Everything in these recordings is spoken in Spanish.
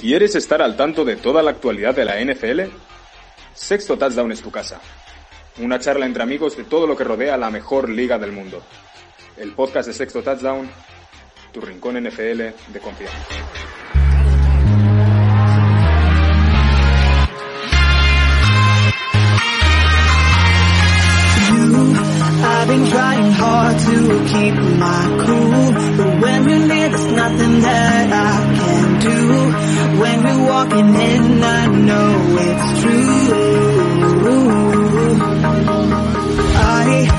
¿Quieres estar al tanto de toda la actualidad de la NFL? Sexto Touchdown es tu casa. Una charla entre amigos de todo lo que rodea la mejor liga del mundo. El podcast de Sexto Touchdown, tu rincón NFL de confianza. When walking in, I know it's true.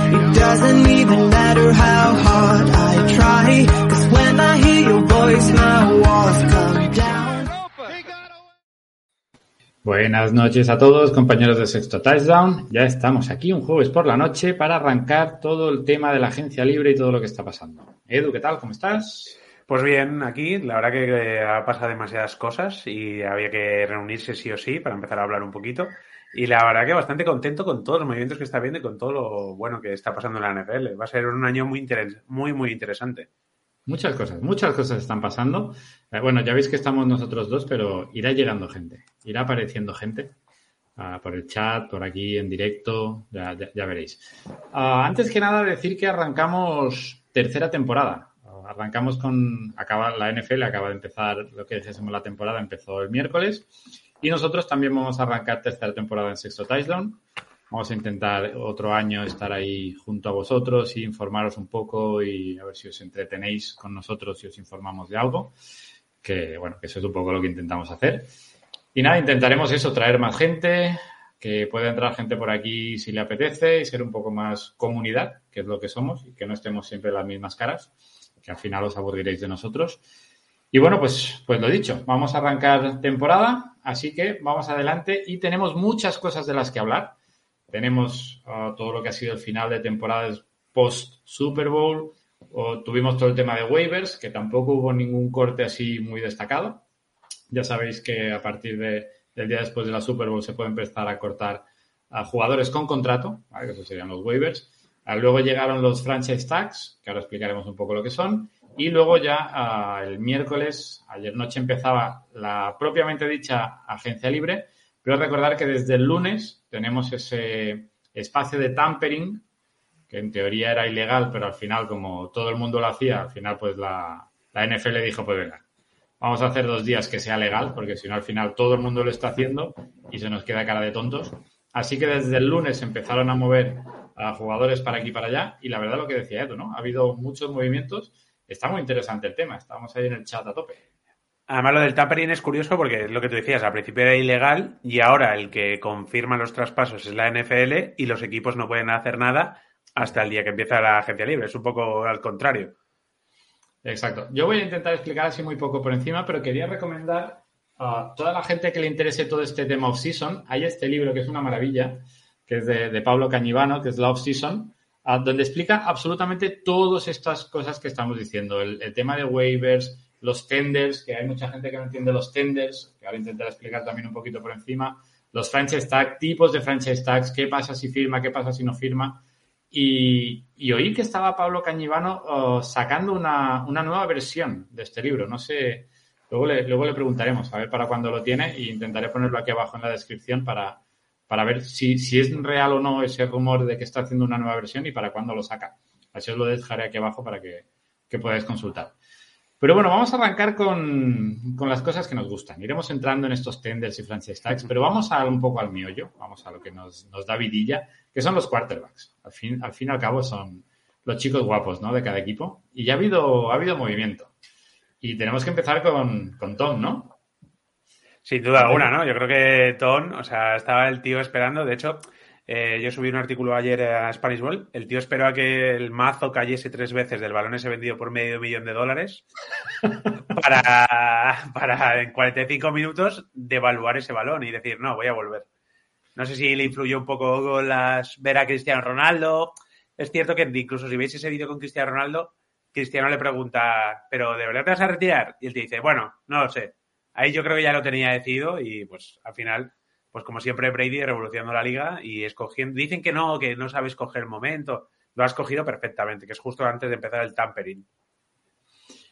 It doesn't even matter how hard I try, when I hear your voice, my walls come down. Buenas noches a todos, compañeros de Sexto Touchdown. Ya estamos aquí un jueves por la noche para arrancar todo el tema de la agencia libre y todo lo que está pasando. Edu, ¿qué tal? ¿Cómo estás? Pues bien, aquí la verdad que ha pasado demasiadas cosas y había que reunirse sí o sí para empezar a hablar un poquito. Y la verdad que bastante contento con todos los movimientos que está viendo y con todo lo bueno que está pasando en la NFL. Va a ser un año muy, muy, muy interesante. Muchas cosas, muchas cosas están pasando. Eh, bueno, ya veis que estamos nosotros dos, pero irá llegando gente, irá apareciendo gente uh, por el chat, por aquí en directo, ya, ya, veréis. Uh, antes que nada, decir que arrancamos tercera temporada. Arrancamos con, acaba la NFL, acaba de empezar lo que dijésemos la temporada, empezó el miércoles. Y nosotros también vamos a arrancar tercera temporada en Sexto Touchdown. Vamos a intentar otro año estar ahí junto a vosotros y informaros un poco y a ver si os entretenéis con nosotros y os informamos de algo. Que bueno, que eso es un poco lo que intentamos hacer. Y nada, intentaremos eso, traer más gente, que pueda entrar gente por aquí si le apetece y ser un poco más comunidad, que es lo que somos, y que no estemos siempre las mismas caras, que al final os aburriréis de nosotros. Y bueno, pues, pues lo dicho, vamos a arrancar temporada, así que vamos adelante y tenemos muchas cosas de las que hablar. Tenemos uh, todo lo que ha sido el final de temporadas post Super Bowl. O tuvimos todo el tema de waivers, que tampoco hubo ningún corte así muy destacado. Ya sabéis que a partir de, del día después de la Super Bowl se puede empezar a cortar a jugadores con contrato, que esos serían los waivers. Uh, luego llegaron los franchise tags, que ahora explicaremos un poco lo que son. Y luego ya uh, el miércoles, ayer noche empezaba la propiamente dicha agencia libre, pero recordar que desde el lunes tenemos ese espacio de tampering, que en teoría era ilegal, pero al final, como todo el mundo lo hacía, al final pues la, la NFL dijo, pues venga, vamos a hacer dos días que sea legal, porque si no al final todo el mundo lo está haciendo y se nos queda cara de tontos. Así que desde el lunes empezaron a mover a jugadores para aquí y para allá, y la verdad lo que decía Edu, ¿no? Ha habido muchos movimientos, está muy interesante el tema, estamos ahí en el chat a tope. Además, lo del tampering es curioso porque es lo que tú decías, al principio era ilegal y ahora el que confirma los traspasos es la NFL y los equipos no pueden hacer nada hasta el día que empieza la agencia libre. Es un poco al contrario. Exacto. Yo voy a intentar explicar así muy poco por encima, pero quería recomendar a toda la gente que le interese todo este tema off-season. Hay este libro que es una maravilla, que es de, de Pablo Cañivano, que es la off-season, donde explica absolutamente todas estas cosas que estamos diciendo. El, el tema de waivers, los tenders, que hay mucha gente que no entiende los tenders, que ahora intentaré explicar también un poquito por encima, los franchise tags, tipos de franchise tags, qué pasa si firma, qué pasa si no firma. Y, y oí que estaba Pablo Cañivano uh, sacando una, una, nueva versión de este libro. No sé, luego le, luego le preguntaremos a ver para cuándo lo tiene e intentaré ponerlo aquí abajo en la descripción para, para ver si, si es real o no ese rumor de que está haciendo una nueva versión y para cuándo lo saca. Así os lo dejaré aquí abajo para que, que podáis consultar. Pero bueno, vamos a arrancar con, con, las cosas que nos gustan. Iremos entrando en estos tenders y franchise tags, pero vamos a un poco al miollo, vamos a lo que nos, nos da vidilla, que son los quarterbacks. Al fin, al fin y al cabo son los chicos guapos ¿no? de cada equipo. Y ya ha habido, ha habido movimiento. Y tenemos que empezar con, con Tom, ¿no? Sin duda alguna, ¿no? Yo creo que Tom, o sea, estaba el tío esperando. De hecho, eh, yo subí un artículo ayer a Spanish Ball. El tío esperó a que el mazo cayese tres veces del balón ese vendido por medio millón de dólares para, para en 45 minutos devaluar ese balón y decir, no, voy a volver. No sé si le influyó un poco las, ver a Cristiano Ronaldo. Es cierto que incluso si veis ese vídeo con Cristiano Ronaldo, Cristiano le pregunta, ¿pero de verdad te vas a retirar? Y él te dice, bueno, no lo sé. Ahí yo creo que ya lo tenía decidido y pues al final pues como siempre Brady revolucionando la liga y escogiendo, dicen que no, que no sabe escoger el momento, lo ha escogido perfectamente, que es justo antes de empezar el tampering.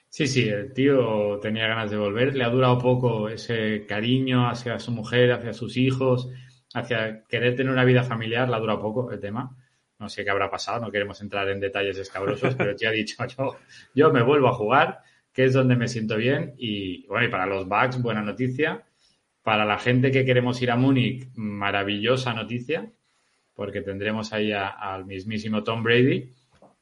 Sí, sí, el tío tenía ganas de volver. Le ha durado poco ese cariño hacia su mujer, hacia sus hijos, hacia querer tener una vida familiar. Le ha durado poco el tema. No sé qué habrá pasado, no queremos entrar en detalles escabrosos, pero ya ha dicho yo, yo me vuelvo a jugar, que es donde me siento bien. Y bueno, y para los Bucks, buena noticia. Para la gente que queremos ir a Múnich, maravillosa noticia, porque tendremos ahí al mismísimo Tom Brady.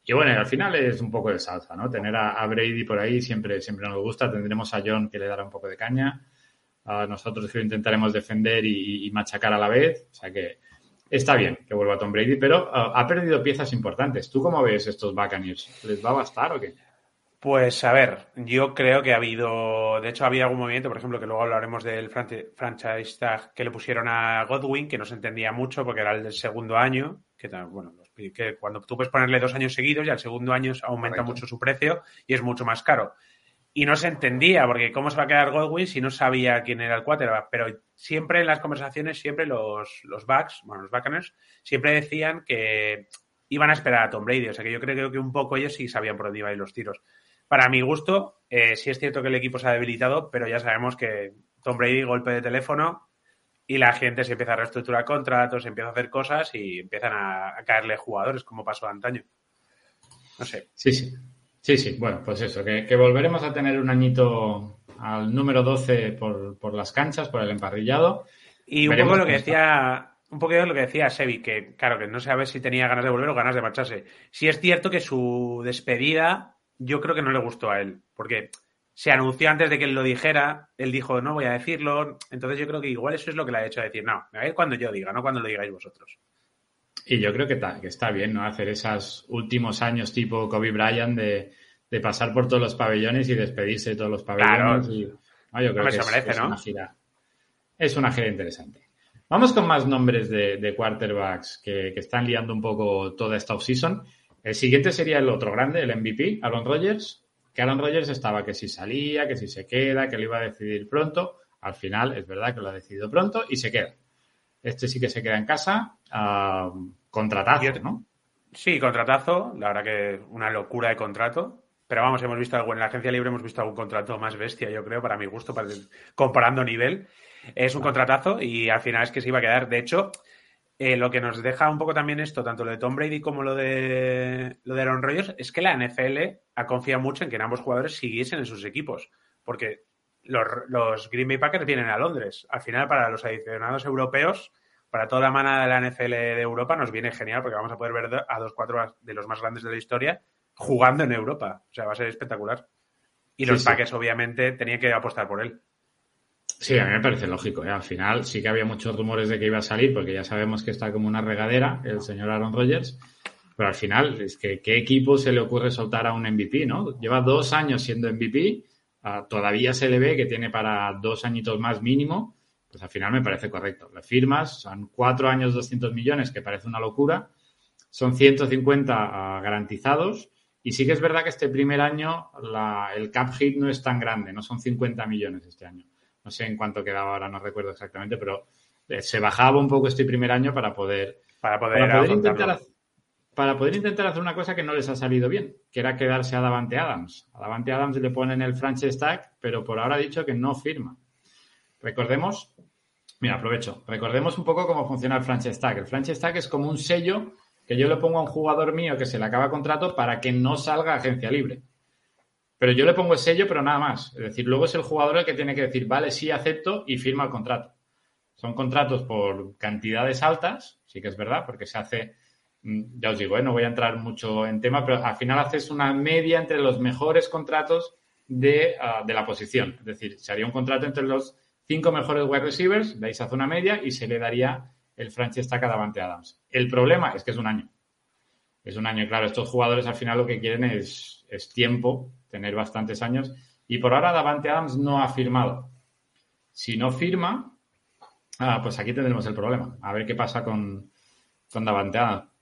Y bueno, al final es un poco de salsa, ¿no? Tener a, Brady por ahí siempre, siempre nos gusta. Tendremos a John que le dará un poco de caña. A nosotros que lo intentaremos defender y, machacar a la vez. O sea que está bien que vuelva Tom Brady, pero uh, ha perdido piezas importantes. ¿Tú cómo ves estos Buccaneers? ¿Les va a bastar o qué? Pues a ver, yo creo que ha habido, de hecho había algún movimiento, por ejemplo, que luego hablaremos del franchise tag que le pusieron a Godwin, que no se entendía mucho porque era el del segundo año, que bueno, que cuando tú puedes ponerle dos años seguidos y al segundo año aumenta mucho su precio y es mucho más caro. Y no se entendía, porque cómo se va a quedar Godwin si no sabía quién era el quarterback. Pero siempre en las conversaciones, siempre los, los backs, bueno, los backers, siempre decían que iban a esperar a Tom Brady. O sea que yo creo que un poco ellos sí sabían por dónde iban los tiros. Para mi gusto, eh, sí es cierto que el equipo se ha debilitado, pero ya sabemos que Tom Brady golpe de teléfono y la gente se empieza a reestructurar contratos, empieza a hacer cosas y empiezan a, caerle jugadores, como pasó antaño. No sé. Sí, sí. Sí, sí. Bueno, pues eso, que, volveremos a tener un añito al número 12 por, las canchas, por el emparrillado. Y un poco lo que decía un poco lo que decía Sebi, que claro, que no sabe si tenía ganas de volver o ganas de marcharse. Sí es cierto que su despedida yo creo que no le gustó a él, porque se anunció antes de que él lo dijera, él dijo, no voy a decirlo, entonces yo creo que igual eso es lo que le ha hecho a decir, no, a ver cuando yo diga, no cuando lo digáis vosotros. Y yo creo que, que está bien, ¿no? Hacer esos últimos años tipo Kobe Bryant de, pasar por todos los pabellones y despedirse de todos los pabellones. Y, yo creo que es, merece, ¿no? una gira. Es una gira interesante. Vamos con más nombres de, quarterbacks que, que, están liando un poco toda esta offseason. El siguiente sería el otro grande, el MVP, Aaron Rodgers, que Aaron Rodgers estaba que si salía, que si se queda, que lo iba a decidir pronto. Al final es verdad que lo ha decidido pronto y se queda. Este sí que se queda en casa, contratazo, ¿no? Sí, contratazo, la verdad que una locura de contrato. Pero vamos, hemos visto algo en la agencia libre, hemos visto algún contrato más bestia, yo creo, para mi gusto, comparando nivel. Es un contratazo y al final es que se iba a quedar. De hecho, eh, lo que nos deja un poco también esto, tanto lo de Tom Brady como lo de, lo de Aaron Rodgers, es que la NFL ha confiado mucho en que ambos jugadores siguiesen en sus equipos. Porque los, Green Bay Packers vienen a Londres. Al final, para los adicionados europeos, para toda la manada de la NFL de Europa, nos viene genial porque vamos a poder ver a dos, cuatro de los más grandes de la historia jugando en Europa. O sea, va a ser espectacular. Y los Packers, obviamente, tenían que apostar por él. Sí, a mí me parece lógico. ¿eh? Al final sí que había muchos rumores de que iba a salir, porque ya sabemos que está como una regadera el señor Aaron Rodgers. Pero al final, es que ¿qué equipo se le ocurre soltar a un MVP, no? Lleva dos años siendo MVP, ah, todavía se le ve que tiene para dos añitos más mínimo, pues al final me parece correcto. Le firmas, son cuatro años 200 millones, que parece una locura, son 150 ah, garantizados, y sí que es verdad que este primer año el cap hit no es tan grande, no son 50 millones este año no sé en cuánto quedaba ahora, no recuerdo exactamente, pero eh, se bajaba un poco este primer año para poder, para poder, intentar, para poder intentar hacer una cosa que no les ha salido bien, que era quedarse a Davante Adams. A Davante Adams le ponen el franchise tag, pero por ahora ha dicho que no firma. Recordemos, mira, aprovecho, recordemos un poco cómo funciona el franchise tag. El franchise tag es como un sello que yo le pongo a un jugador mío que se le acaba contrato para que no salga a agencia libre. Pero yo le pongo el sello, pero nada más. Es decir, luego es el jugador el que tiene que decir, vale, sí, acepto y firma el contrato. Son contratos por cantidades altas, sí que es verdad, porque se hace, mm, ya os digo, ¿eh? no voy a entrar mucho en tema, pero al final haces una media entre los mejores contratos de, ah, de la posición. Es decir, se haría un contrato entre los cinco mejores wide receivers, de ahí se hace una media y se le daría el franchise tag a Davante Adams. El problema es que es un año. Es un año, claro, estos jugadores al final lo que quieren es, es tiempo tener bastantes años. Y por ahora Davante Adams no ha firmado. Si no firma, ah, pues aquí tendremos el problema. A ver qué pasa con, con Davante Adams.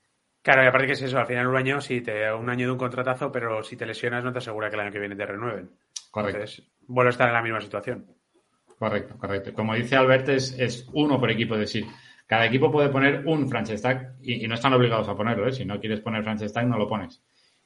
Claro, y aparte que es eso, al final un año, si te un año de un contratazo, pero si te lesionas no te asegura que el año que viene te renueven. Correcto. Entonces, vuelve a estar en la misma situación. Correcto, correcto. Como dice Albert, es, uno por equipo, es decir, cada equipo puede poner un franchise tag y, no están obligados a ponerlo, ¿eh? Si no quieres poner franchise tag, no lo pones.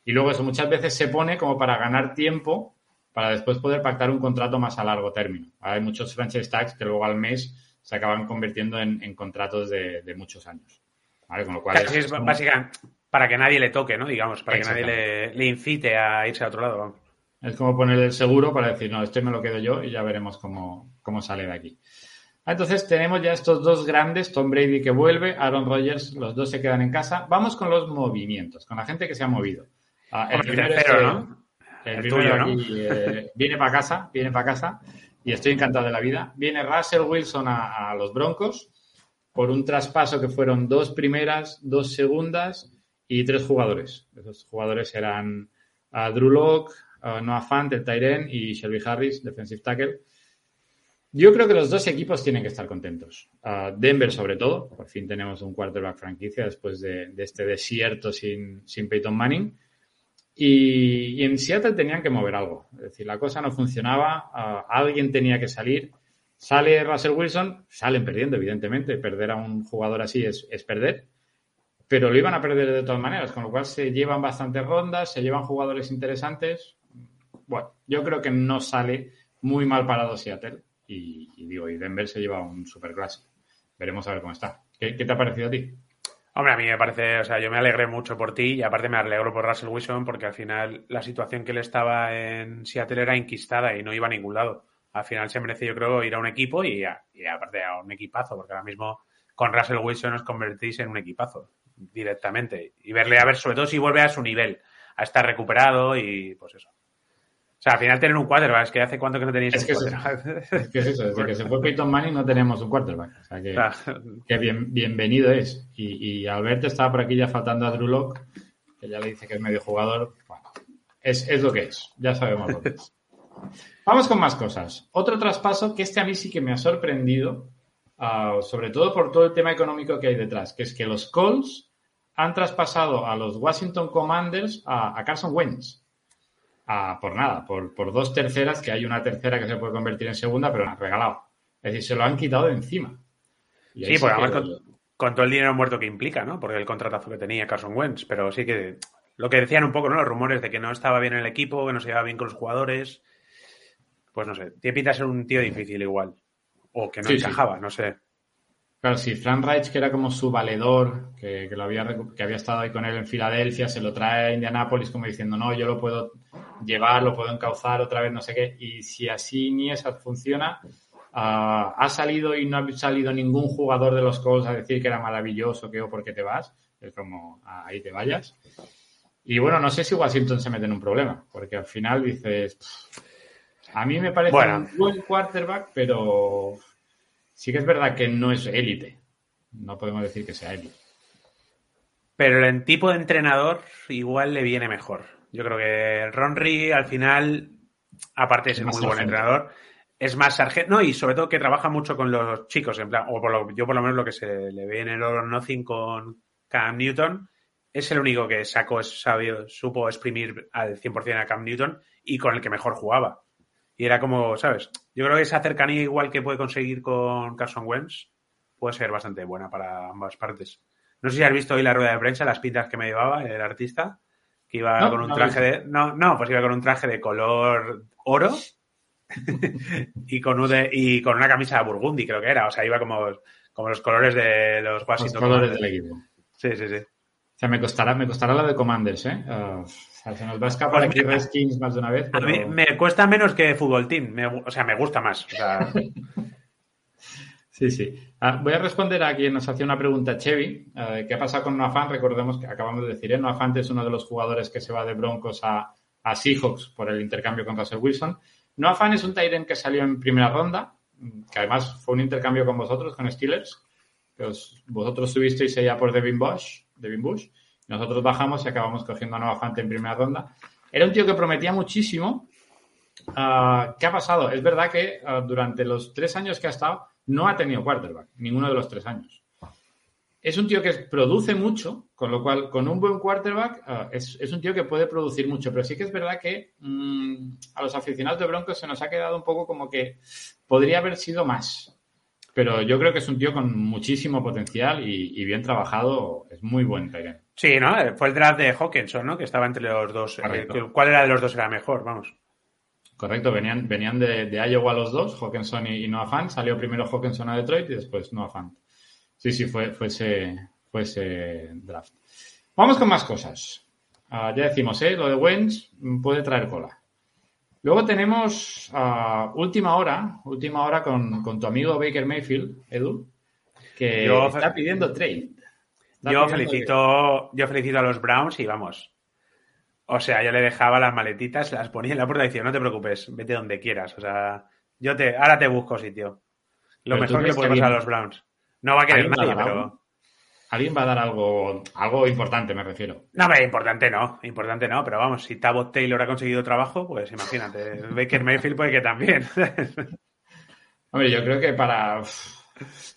Y luego eso muchas veces se pone como para ganar tiempo para después poder pactar un contrato más a largo término. Hay muchos franchise tags que luego al mes se acaban convirtiendo en, contratos de, muchos años. Con lo cual es, básicamente para que nadie le toque, ¿no? Digamos, para que nadie le, incite a irse a otro lado. Es como poner el seguro para decir, no, esto me lo quedo yo y ya veremos cómo, cómo sale de aquí. Entonces tenemos ya estos dos grandes, Tom Brady que vuelve, Aaron Rodgers, los dos se quedan en casa. Vamos con los movimientos, con la gente que se ha movido. Ah, el, primero, ¿no? El, primero eh, viene para casa, viene para casa y estoy encantado de la vida. Viene Russell Wilson a, los Broncos por un traspaso que fueron dos primeras, dos segundas y tres jugadores. Esos jugadores eran uh, Drew Locke, Noah Fant, el Tyren y Shelby Harris, defensive tackle. Yo creo que los dos equipos tienen que estar contentos. Denver, sobre todo, por fin tenemos un quarterback franquicia después de, este desierto sin, sin Peyton Manning. Y, en Seattle tenían que mover algo. Es decir, la cosa no funcionaba, alguien tenía que salir. Sale Russell Wilson, salen perdiendo, evidentemente. Perder a un jugador así es, es perder. Pero lo iban a perder de todas maneras, con lo cual se llevan bastantes rondas, se llevan jugadores interesantes. Bueno, yo creo que no sale muy mal parado Seattle y, digo, y Denver se lleva un superclásico. Veremos a ver cómo está. ¿Qué, te ha parecido a ti? Hombre, a mí me parece, o sea, yo me alegré mucho por ti y aparte me alegro por Russell Wilson porque al final la situación que él estaba en Seattle era inquistada y no iba a ningún lado. Al final se merece, yo creo, ir a un equipo y, y aparte a un equipazo, porque ahora mismo con Russell Wilson os convertís en un equipazo directamente y verle a ver, sobre todo si vuelve a su nivel, a estar recuperado y pues eso. O sea, al final tener un quarterback, es que hace cuánto que no tenéis es que un quarterback. Es, que es eso, desde que se fue Peyton Manning no tenemos un quarterback. O sea, que, bien, bienvenido es. Y, y Alberto estaba por aquí ya faltando a Drew Locke, que ya le dice que es medio jugador. Bueno, es, es lo que es, ya sabemos lo que es. Vamos con más cosas. Otro traspaso que este a mí sí que me ha sorprendido, uh, sobre todo por todo el tema económico que hay detrás, que es que los Colts han traspasado a los Washington Commanders a, a Carson Wentz por nada, por, por, dos terceras, que hay una tercera que se puede convertir en segunda, pero lo han regalado. Es decir, se lo han quitado de encima. sí, porque además con, todo el dinero muerto que implica, ¿no? Porque el contratazo que tenía Carson Wentz, pero sí que lo que decían un poco, ¿no? Los rumores de que no estaba bien en el equipo, que no se llevaba bien con los jugadores. Pues no sé, tiene pinta de ser un tío difícil igual. O que no encajaba, no sé. Claro, si Frank Reich, que era como su valedor, que, lo había, que había estado ahí con él en Filadelfia, se lo trae a Indianápolis como diciendo, no, yo lo puedo llevar, lo puedo encauzar otra vez, no sé qué. Y si así ni esa funciona, ah, ha salido y no ha salido ningún jugador de los Colts a decir que era maravilloso, que o por qué te vas. Es como, ah, ahí te vayas. Y bueno, no sé si Washington se mete en un problema, porque al final dices, a mí me parece un buen quarterback, pero Sí que es verdad que no es élite. No podemos decir que sea élite. Pero el tipo de entrenador igual le viene mejor. Yo creo que Ronry al final, aparte de ser muy buen entrenador, es más sargento. No, y sobre todo que trabaja mucho con los chicos, en plan, o por lo, yo por lo menos lo que se le ve en el Oro Nothing con Cam Newton, es el único que sacó, sabio, supo exprimir al 100% a Cam Newton y con el que mejor jugaba. Y era como, ¿sabes? Yo creo que esa cercanía igual que puede conseguir con Carson Wentz puede ser bastante buena para ambas partes. No sé si has visto hoy la rueda de prensa, las pintas que me llevaba el artista, que iba con un traje de... No, no, pues iba con un traje de color oro y, con y con una camisa de burgundy, creo que era. O sea, iba como, como los colores de los Washington. Los colores del equipo. Sí, sí, sí. O sea, me costará, me costará la de Commanders, ¿eh? Uh, se nos va a escapar aquí Redskins más de una vez. A mí me cuesta menos que Fútbol Team. o sea, me gusta más. sí, sí. Ah, voy a responder a quien nos hacía una pregunta, Chevy. Eh, ¿Qué ha pasado con Noah Recordemos que acabamos de decir, ¿eh? Noah es uno de los jugadores que se va de Broncos a, a Seahawks por el intercambio con Russell Wilson. Noah es un Tyrant que salió en primera ronda, que además fue un intercambio con vosotros, con Steelers. Que vosotros subisteis ella por Devin Bush. Devin Bush nosotros bajamos y acabamos cogiendo a Nova Fante en primera ronda. Era un tío que prometía muchísimo. Ah, ¿Qué ha pasado? Es verdad que ah, durante los tres años que ha estado no ha tenido quarterback, ninguno de los tres años. Es un tío que produce mucho, con lo cual, con un buen quarterback, ah, es, un tío que puede producir mucho. Pero sí que es verdad que mm, a los aficionados de Broncos se nos ha quedado un poco como que podría haber sido más. Pero yo creo que es un tío con muchísimo potencial y, bien trabajado. Es muy buen Tyrant. Sí, ¿no? Fue el draft de Hawkinson, ¿no? Que estaba entre los dos. Eh, ¿Cuál era de los dos era mejor? Vamos. Correcto, venían, venían de, de Iowa los dos, Hawkinson y, y Noah Fant. Salió primero Hawkinson a Detroit y después Noah Fant. Sí, sí, fue, fue, ese, fue ese draft. Vamos con más cosas. Ah, ya decimos, ¿eh? lo de Wentz puede traer cola. Luego tenemos ah, última hora, última hora con, con tu amigo Baker Mayfield, Edu, que Yo- está pidiendo trade. Está Yo pidiendo felicito, yo felicito a los Browns y vamos. O sea, yo le dejaba las maletitas, las ponía en la puerta y decía, no te preocupes, vete donde quieras. O sea, yo te, ahora te busco sitio. Lo mejor que pasar a los Browns. No va a querer ¿Alguien nadie, pero. Alguien va a dar algo, algo importante, me refiero. No, hombre, importante no, importante no, pero vamos, si Tabot Taylor ha conseguido trabajo, pues imagínate, Baker Mayfield puede que también. Hombre, yo creo que para.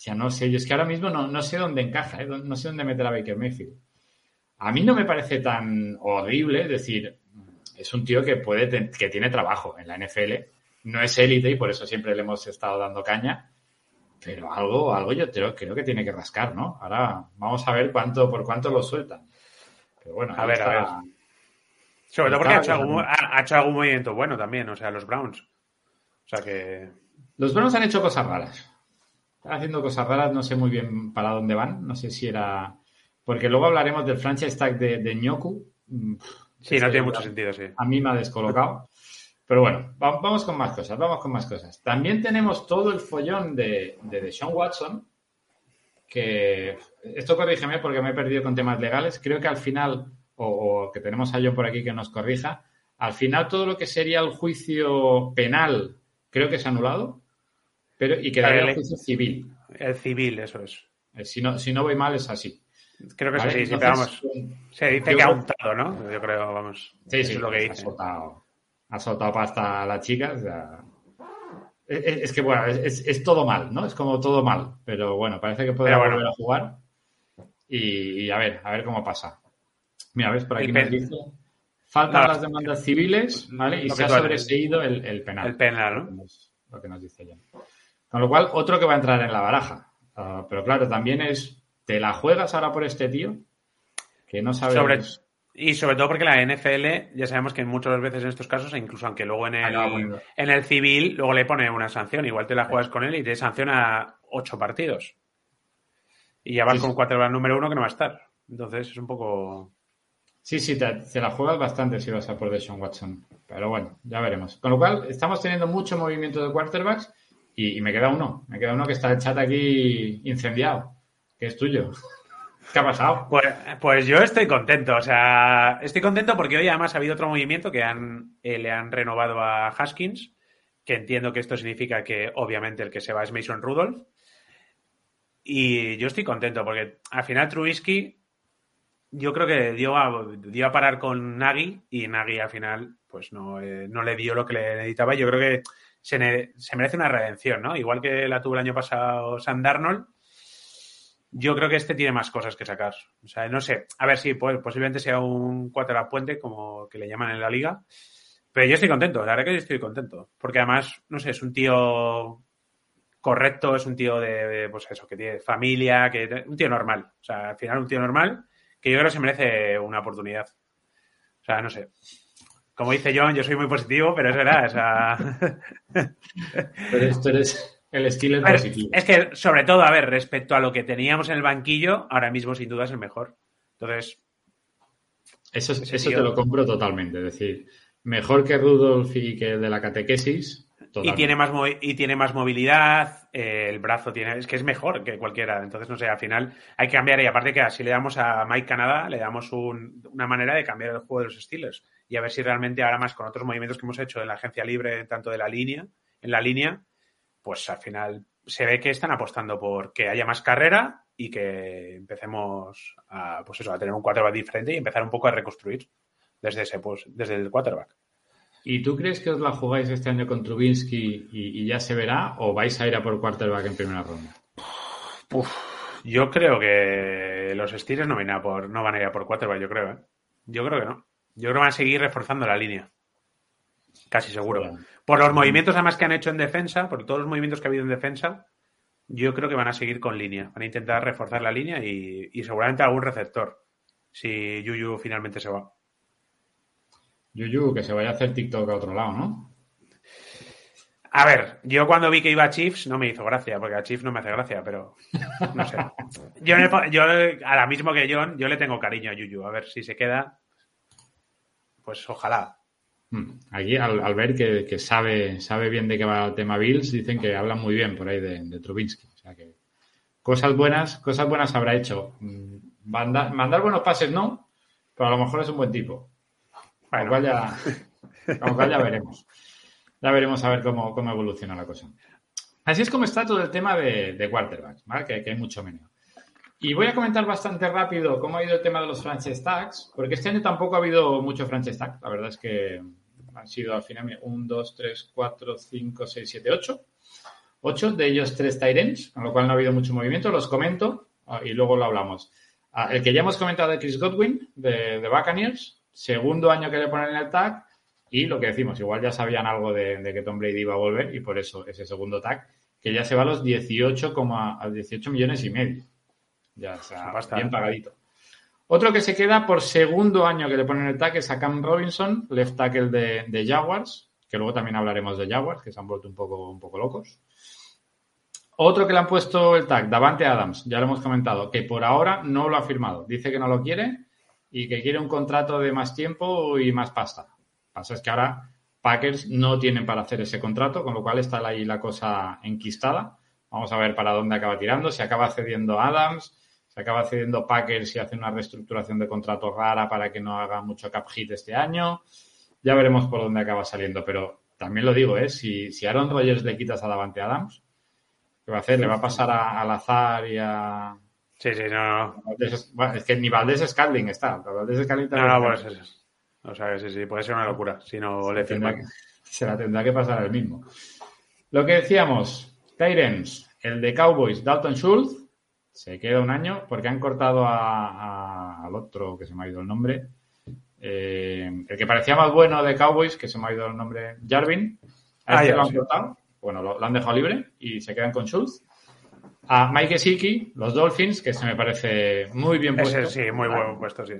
Ya no sé, yo es que ahora mismo no, no sé dónde encaja, ¿eh? no sé dónde meter a Baker Mayfield. A mí no me parece tan horrible, es decir, es un tío que puede que tiene trabajo en la NFL, no es élite y por eso siempre le hemos estado dando caña, pero algo, algo yo creo, creo que tiene que rascar, ¿no? Ahora vamos a ver cuánto, por cuánto lo sueltan. Pero bueno, A ver, a está. Sobre todo porque ha hecho, algún, pensando. ha, ha hecho algún movimiento bueno también, o sea, los Browns. O sea que. Los Browns han hecho cosas raras. Están haciendo cosas raras, no sé muy bien para dónde van. No sé si era. Porque luego hablaremos del franchise tag de, de Nyoku. Mm, Sí, no tiene mucho sentido, sí. A mí me ha descolocado. Pero bueno, va- vamos con más cosas, vamos con más cosas. También tenemos todo el follón de, de Deshaun Watson, que esto corrígeme porque me he perdido con temas legales. Creo que al final, o, o que tenemos a John por aquí que nos corrija, al final todo lo que sería el juicio penal creo que se ha anulado, pero y quedaría Vale. el juicio civil. El civil, eso es. Eh, Si no, si no voy mal es así. Creo que es así, sí, pero vamos. Se dice que ha untado, ¿no? Yo creo, vamos. Sí, sí, es lo que ha soltado pasta a la chica. o sea, es, que, bueno, es, todo mal, ¿no? Es como todo mal. Pero bueno, parece que Pero bueno. volver a jugar. Y, y a ver, a ver cómo pasa. Mira, ves, por aquí pen- dice. Faltan No. las demandas civiles, ¿vale? Y se ha sobreseído el, el penal. El penal, ¿no? Lo que nos dice. Con lo cual, otro que va a entrar en la baraja. Ah, pero claro, también es, ¿te la juegas ahora por este tío? Que no sabes... Sobre, y sobre todo porque la NFL, ya sabemos que muchas veces en estos casos, e incluso aunque luego en el, Acaba poniendo- en el civil, luego le pone una sanción. Igual te la juegas con él y te sanciona ocho partidos. Y ya vas Sí, con cuatro número uno que no va a estar. Entonces es un poco. Sí, sí, te, te la juegas bastante si vas a por Deshaun Watson. Pero bueno, ya veremos. Con lo cual, estamos teniendo mucho movimiento de quarterbacks y, y me queda uno. Me queda uno que está el chat aquí incendiado, que es tuyo. ¿Qué ha pasado? Pues, pues yo estoy contento. O sea, estoy contento porque hoy además ha habido otro movimiento que han, eh, le han renovado a Haskins, que entiendo que esto significa que obviamente el que se va es Mason Rudolph. Y yo estoy contento porque al final Trubisky yo creo que dio a, a parar con Nagy y Nagy al final pues no, eh, no le dio lo que le necesitaba. Yo creo que se, ne- se merece una redención, ¿no? Igual que la tuvo el año pasado Sam Darnold, yo creo que este tiene más cosas que sacar. O sea, no sé. A ver si pues, posiblemente sea un quarterback puente, como que le llaman en la liga. Pero yo estoy contento, la verdad que yo estoy contento. Porque además, no sé, es un tío correcto, es un tío de, de, pues eso, que tiene familia, que un tío normal. O sea, al final un tío normal que yo creo que se merece una oportunidad. O sea, no sé. Como dice John, yo soy muy positivo, pero es verdad. O sea, Pero esto eres el estilo ver, positivo. es que, sobre todo, a ver, respecto a lo que teníamos en el banquillo, ahora mismo sin duda es el mejor. Entonces, Eso, eso te lo compro totalmente. Es decir, mejor que Rudolf y que el de la catequesis. y tiene más y tiene más movilidad, eh, el brazo tiene, es que es mejor que cualquiera. Entonces, no sé, al final hay que cambiar y aparte que así le damos a Mike Canadá, le damos un- una manera de cambiar el juego de los Steelers y a ver si realmente ahora más con otros movimientos que hemos hecho en la agencia libre, tanto de la línea, en la línea, pues al final se ve que están apostando por que haya más carrera y que empecemos a, pues eso, a tener un quarterback diferente y empezar un poco a reconstruir desde ese, pues, desde el quarterback. ¿Y tú crees que os la jugáis este año con Trubinsky y, y ya se verá? ¿O vais a ir a por quarterback en primera ronda? Yo creo que los Steelers no van a, ir a por, no van a ir a por quarterback, yo creo, ¿eh? Yo creo que no. Yo creo que van a seguir reforzando la línea. Casi seguro. Por los movimientos además que han hecho en defensa, por todos los movimientos que ha habido en defensa, yo creo que van a seguir con línea. Van a intentar reforzar la línea y, y seguramente algún receptor. Si Yuyu finalmente se va. Yuyu, que se vaya a hacer TikTok a otro lado, ¿no? A ver, yo cuando vi que iba a Chiefs no me hizo gracia, porque a Chiefs no me hace gracia, pero no sé. Yo, yo a la mismo que John, yo le tengo cariño a Yuyu. A ver si se queda, pues ojalá. Hmm. Aquí, al, al ver que, que sabe, sabe bien de qué va el tema Bills, dicen que hablan muy bien por ahí de, de Trubinsky. O sea que cosas buenas, cosas buenas habrá hecho. Mm, Mandar, mandar buenos pases no, pero a lo mejor es un buen tipo. Bueno. cual ya, cual veremos. Ya veremos a ver cómo, cómo evoluciona la cosa. Así es como está todo el tema de, de quarterbacks, ¿vale? Que, que hay mucho meneo. Y voy a comentar bastante rápido cómo ha ido el tema de los franchise tags, porque este año tampoco ha habido mucho franchise tag. La verdad es que han sido al final mira, 1, 2, 3, 4, 5, 6, 7, 8. 8 de ellos 3 Tyrants, con lo cual no ha habido mucho movimiento. Los comento ah, y luego lo hablamos. Ah, el que ya hemos comentado de Chris Godwin, de, de Buccaneers, segundo año que le ponen en el tag, y lo que decimos, igual ya sabían algo de, de que Tom Brady iba a volver, y por eso ese segundo tag, que ya se va a los 18, como a 18 millones y medio. Ya, pasta, bien pagadito. Otro que se queda por segundo año que le ponen el tag es a Cam Robinson, left tackle de, de Jaguars, que luego también hablaremos de Jaguars, que se han vuelto un poco, un poco locos. Otro que le han puesto el tag, Davante Adams, ya lo hemos comentado, que por ahora no lo ha firmado. Dice que no lo quiere y que quiere un contrato de más tiempo y más pasta. Pasa es que ahora Packers no tienen para hacer ese contrato, con lo cual está ahí la cosa enquistada. Vamos a ver para dónde acaba tirando, si acaba cediendo Adams, acaba cediendo Packers y hace una reestructuración de contrato rara para que no haga mucho cap hit este año. Ya veremos por dónde acaba saliendo, pero también lo digo, ¿eh? si, si Aaron Rodgers le quitas a Davante Adams, ¿qué va a hacer? ¿Le va a pasar a- al azar y a, Sí, sí, no, no. Valdés- bueno, es que ni Valdés Scalding está. Valdés Scalding No, también no, está. pues eso. O sea, que sí, sí, puede ser una locura si no le Tendrá que- se la tendrá que pasar el mismo. Lo que decíamos, Tyrens, el de Cowboys, Dalton Schultz, se queda un año porque han cortado a- a- al otro que se me ha ido el nombre. Eh, el que parecía más bueno de Cowboys, que se me ha ido el nombre, Jarvin. A Ah, este ya, lo han sí. cortado. Bueno, lo, lo han dejado libre y se quedan con Schultz. A Mike Gesicki, los Dolphins, que se me parece muy bien puesto. Ese sí, muy buen puesto, sí.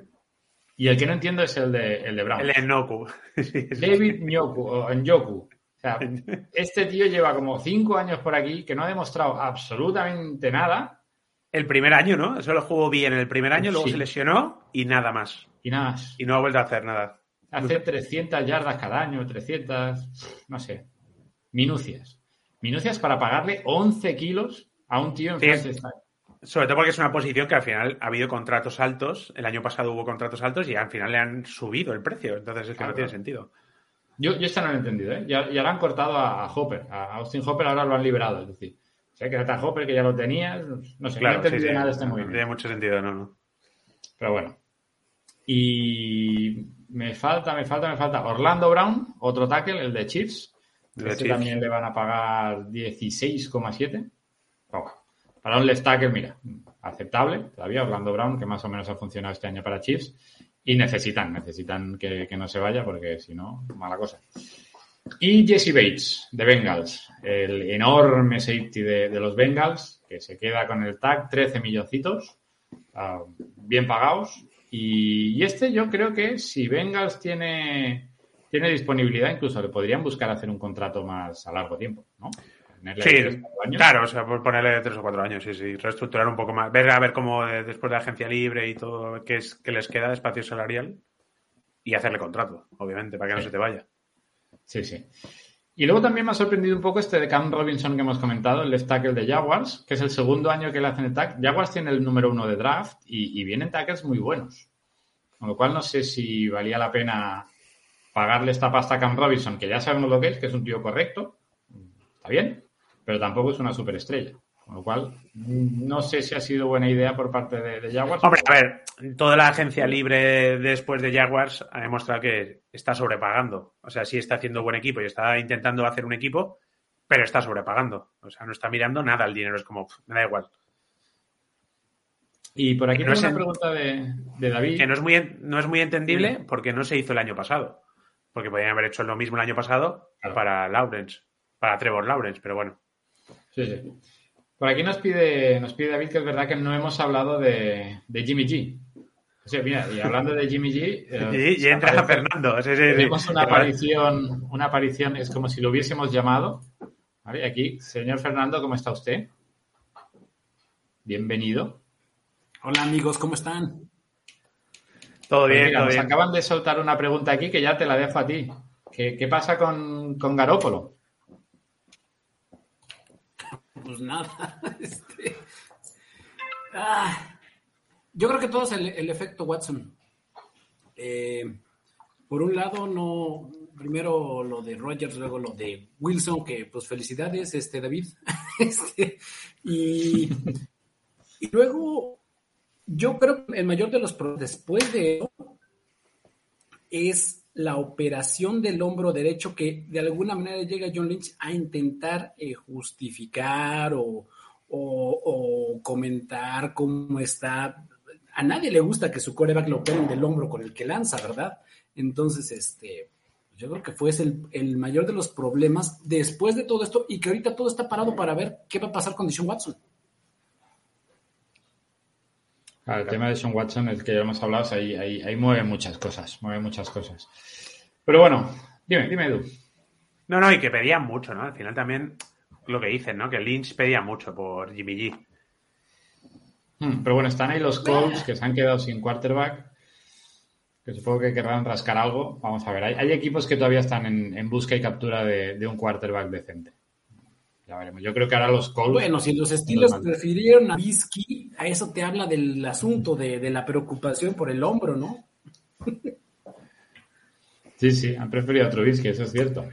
Y el que no entiendo es el de, el de Brown. El Enoku. Sí, sí. David Nyoku, o Njoku. O sea, este tío lleva como cinco años por aquí que no ha demostrado absolutamente nada El primer año, ¿no? Solo jugó bien el primer año, luego Sí. se lesionó y nada más. y nada más. Y no ha vuelto a hacer nada. Hace 300 yardas cada año, 300, no sé, minucias. Minucias para pagarle 11 kilos a un tío en Sí. Sobre todo porque es una posición que al final ha habido contratos altos. El año pasado hubo contratos altos y al final le han subido el precio. Entonces es que Claro. no tiene sentido. Yo, yo esta no lo he entendido, ¿eh? Ya, ya lo han cortado a, a Hopper. A Austin Hopper ahora lo han liberado. Es decir, se queda tan Hopper que ya lo tenías. No sé, no Claro, sí, entendido sí. nada de este No movimiento. tiene mucho sentido, no, no. Pero bueno. Y me falta, me falta, me falta. Orlando Brown, otro tackle, el de Chiefs. De Este Chiefs. también le van a pagar 16,7. Pero bueno, para un left tackle, mira, aceptable todavía. Orlando Brown, que más o menos ha funcionado este año para Chiefs. Y necesitan, necesitan que, que no se vaya porque si no, mala cosa. Y Jesse Bates, de Bengals, el enorme safety de, de los Bengals, que se queda con el tag 13 milloncitos, ah, bien pagados. Y, y este yo creo que si Bengals tiene, tiene disponibilidad, incluso le podrían buscar hacer un contrato más a largo tiempo, ¿no? Sí, claro, o sea, por ponerle tres o cuatro años, sí, sí. Reestructurar un poco más. Ver a ver cómo eh, después de agencia libre y todo, qué es que les queda de espacio salarial y hacerle contrato, obviamente, para que no se te vaya. Sí, sí. Y luego también me ha sorprendido un poco este de Cam Robinson que hemos comentado, el left tackle de Jaguars, que es el segundo año que le hacen el tag. Jaguars tiene el número uno de draft y, y vienen tackles muy buenos. Con lo cual no sé si valía la pena pagarle esta pasta a Cam Robinson, que ya sabemos lo que es, que es un tío correcto, está bien, pero tampoco es una superestrella. Con lo cual, no sé si ha sido buena idea por parte de, de Jaguars. Hombre, a ver, toda la agencia libre después de Jaguars ha demostrado que está sobrepagando. O sea, sí está haciendo buen equipo y está intentando hacer un equipo, pero está sobrepagando. O sea, no está mirando nada al dinero, es como, pff, me da igual. Y por aquí no es una en- pregunta de, de David. Que no es muy, no es muy entendible porque no se hizo el año pasado. Porque podrían haber hecho lo mismo el año pasado Claro. para Lawrence, para Trevor Lawrence, pero bueno. Sí, sí. Por aquí nos pide, nos pide David que es verdad que no hemos hablado de, de Jimmy G. O sea, mira, y hablando de Jimmy G. eh, Y, y entra aparece- Fernando. sí, sí, sí. Tenemos una aparición, una aparición, es como si lo hubiésemos llamado. Vale, aquí, señor Fernando, ¿cómo está usted? Bienvenido. Hola amigos, ¿cómo están? Todo Pues bien, mira, todo nos bien. acaban de soltar una pregunta aquí que ya te la dejo a ti. ¿Qué, qué pasa con, con Garópolo? Pues nada. este, ah, yo creo que todo es el, efecto Watson. Eh, por un lado, no. Primero lo de Rogers, luego lo de Wilson, que pues felicidades, este David. Este, y, y luego, yo creo que el mayor de los problemas después de eso es la operación del hombro derecho que de alguna manera llega John Lynch a intentar eh, justificar o, comentar cómo está. A nadie le gusta que su coreback lo operen del hombro con el que lanza, ¿verdad? Entonces, este, yo creo que fue ese el, el mayor de los problemas después de todo esto y que ahorita todo está parado para ver qué va a pasar con Deshaun Watson. Claro, el tema de Sean Watson, el que ya hemos hablado, ahí, ahí, ahí mueve muchas cosas, mueve muchas cosas. Pero bueno, dime, dime Edu. No, no, y que pedían mucho, ¿no? Al final también lo que dicen, ¿no? Que Lynch pedía mucho por Jimmy G. Hmm, Pero bueno, están ahí los Colts que se han quedado sin quarterback, que supongo que querrán rascar algo. Vamos a ver, hay, hay equipos que todavía están en, en busca y captura de, de un quarterback decente. Ya veremos. Yo creo que ahora los Colts... Bueno, si los Steelers prefirieron a Bisky, a eso te habla del asunto de, de la preocupación por el hombro, ¿no? Sí, sí, han preferido a Trubisky, eso es cierto.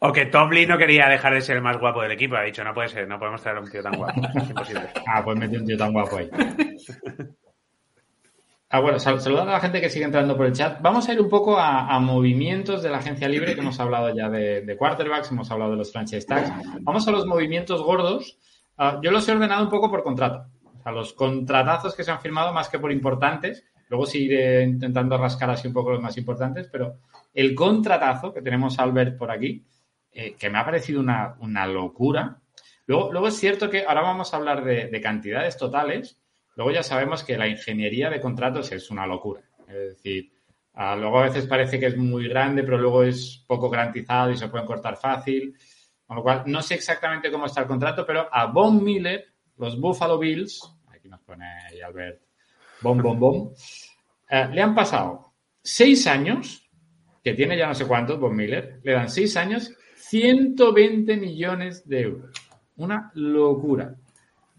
O que Tomlin no quería dejar de ser el más guapo del equipo. Ha dicho, no puede ser, no podemos traer a un tío tan guapo. Es imposible. Ah, pues metió un tío tan guapo ahí. Ah, bueno, sal- saludando a la gente que sigue entrando por el chat. Vamos a ir un poco a, a movimientos de la agencia libre, que hemos hablado ya de, de quarterbacks, hemos hablado de los franchise tags. Vamos a los movimientos gordos. Ah, yo los he ordenado un poco por contrato. Sea, los contratazos que se han firmado más que por importantes. Luego sí iré intentando rascar así un poco los más importantes, pero el contratazo que tenemos a Albert por aquí, eh, que me ha parecido una, una locura. Luego, luego es cierto que ahora vamos a hablar de, de cantidades totales. Luego ya sabemos que la ingeniería de contratos es una locura. Es decir, ah, luego a veces parece que es muy grande, pero luego es poco garantizado y se pueden cortar fácil. Con lo cual, no sé exactamente cómo está el contrato, pero a Von Miller, los Buffalo Bills, aquí nos pone Albert, bom, bom, bom, eh, le han pasado seis años, que tiene ya no sé cuántos, Von Miller, le dan seis años, 120 millones de euros. Una locura.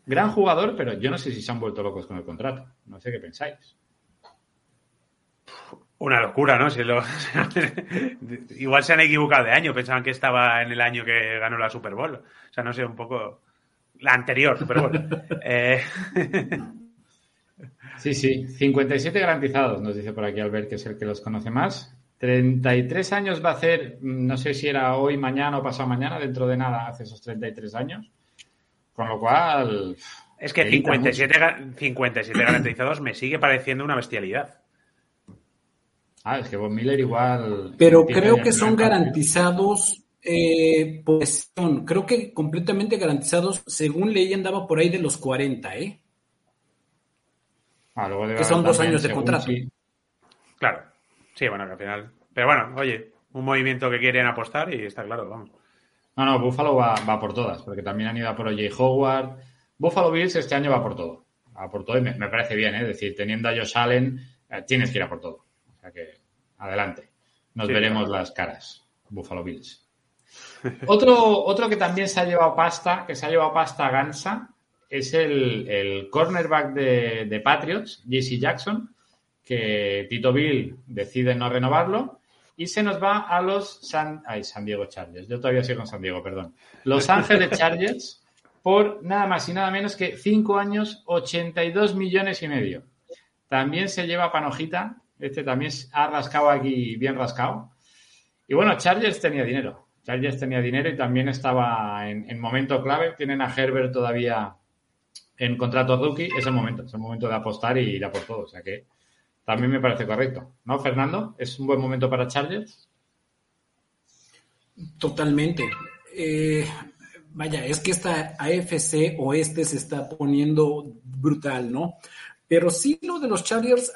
Gran jugador, pero yo no sé si se han vuelto locos con el contrato. No sé qué pensáis. Una locura, ¿no? Lo- Igual se han equivocado de año. Pensaban que estaba en el año que ganó la Super Bowl. O sea, no sé, un poco... La anterior Super Bowl. Eh, Sí, sí, 57 garantizados, nos dice por aquí Albert, que es el que los conoce más. 33 años va a hacer, mm, no sé si era hoy, mañana o pasado mañana, dentro de nada hace esos 33 años. Con lo cual, Es que Evita 57, ga- 57 garantizados me sigue pareciendo una bestialidad. ah, es que Von Miller igual. Pero creo que son garantizados, eh, pues son, creo que completamente garantizados, según leí andaba por ahí de los 40, ¿eh? Ah, luego que son dos años de contrato. si- Claro. Sí, bueno, que al final... Pero bueno, oye, un movimiento que quieren apostar y está claro, vamos. No, no, Buffalo va, va por todas, porque también han ido a por O.J. Howard. Buffalo Bills este año va por todo. Va por todo y me, me parece bien, ¿eh? Es decir, teniendo a Josh Allen, eh, tienes que ir a por todo. O sea que, adelante. Nos Sí, veremos claro. las caras. Buffalo Bills. Otro, otro que también se ha llevado pasta, que se ha llevado pasta a Gansa, es el, el cornerback de, de Patriots, JC Jackson, que Tito Bill decide no renovarlo y se nos va a los San, ay, San Diego Chargers. Yo todavía sigo con San Diego, perdón. Los Ángeles Chargers por nada más y nada menos que 5 años, 82 millones y medio. También se lleva Panojita, este también ha rascado aquí bien rascado. Y bueno, Chargers tenía dinero. Chargers tenía dinero y también estaba en, en momento clave. Tienen a Herbert todavía en contrato rookie. Es el momento, es el momento de apostar y ir a por todo. O sea que también me parece correcto. ¿No, Fernando? ¿Es un buen momento para Chargers? Totalmente. Eh, vaya, es que esta AFC oeste se está poniendo brutal, ¿no? Pero sí lo de los Chargers,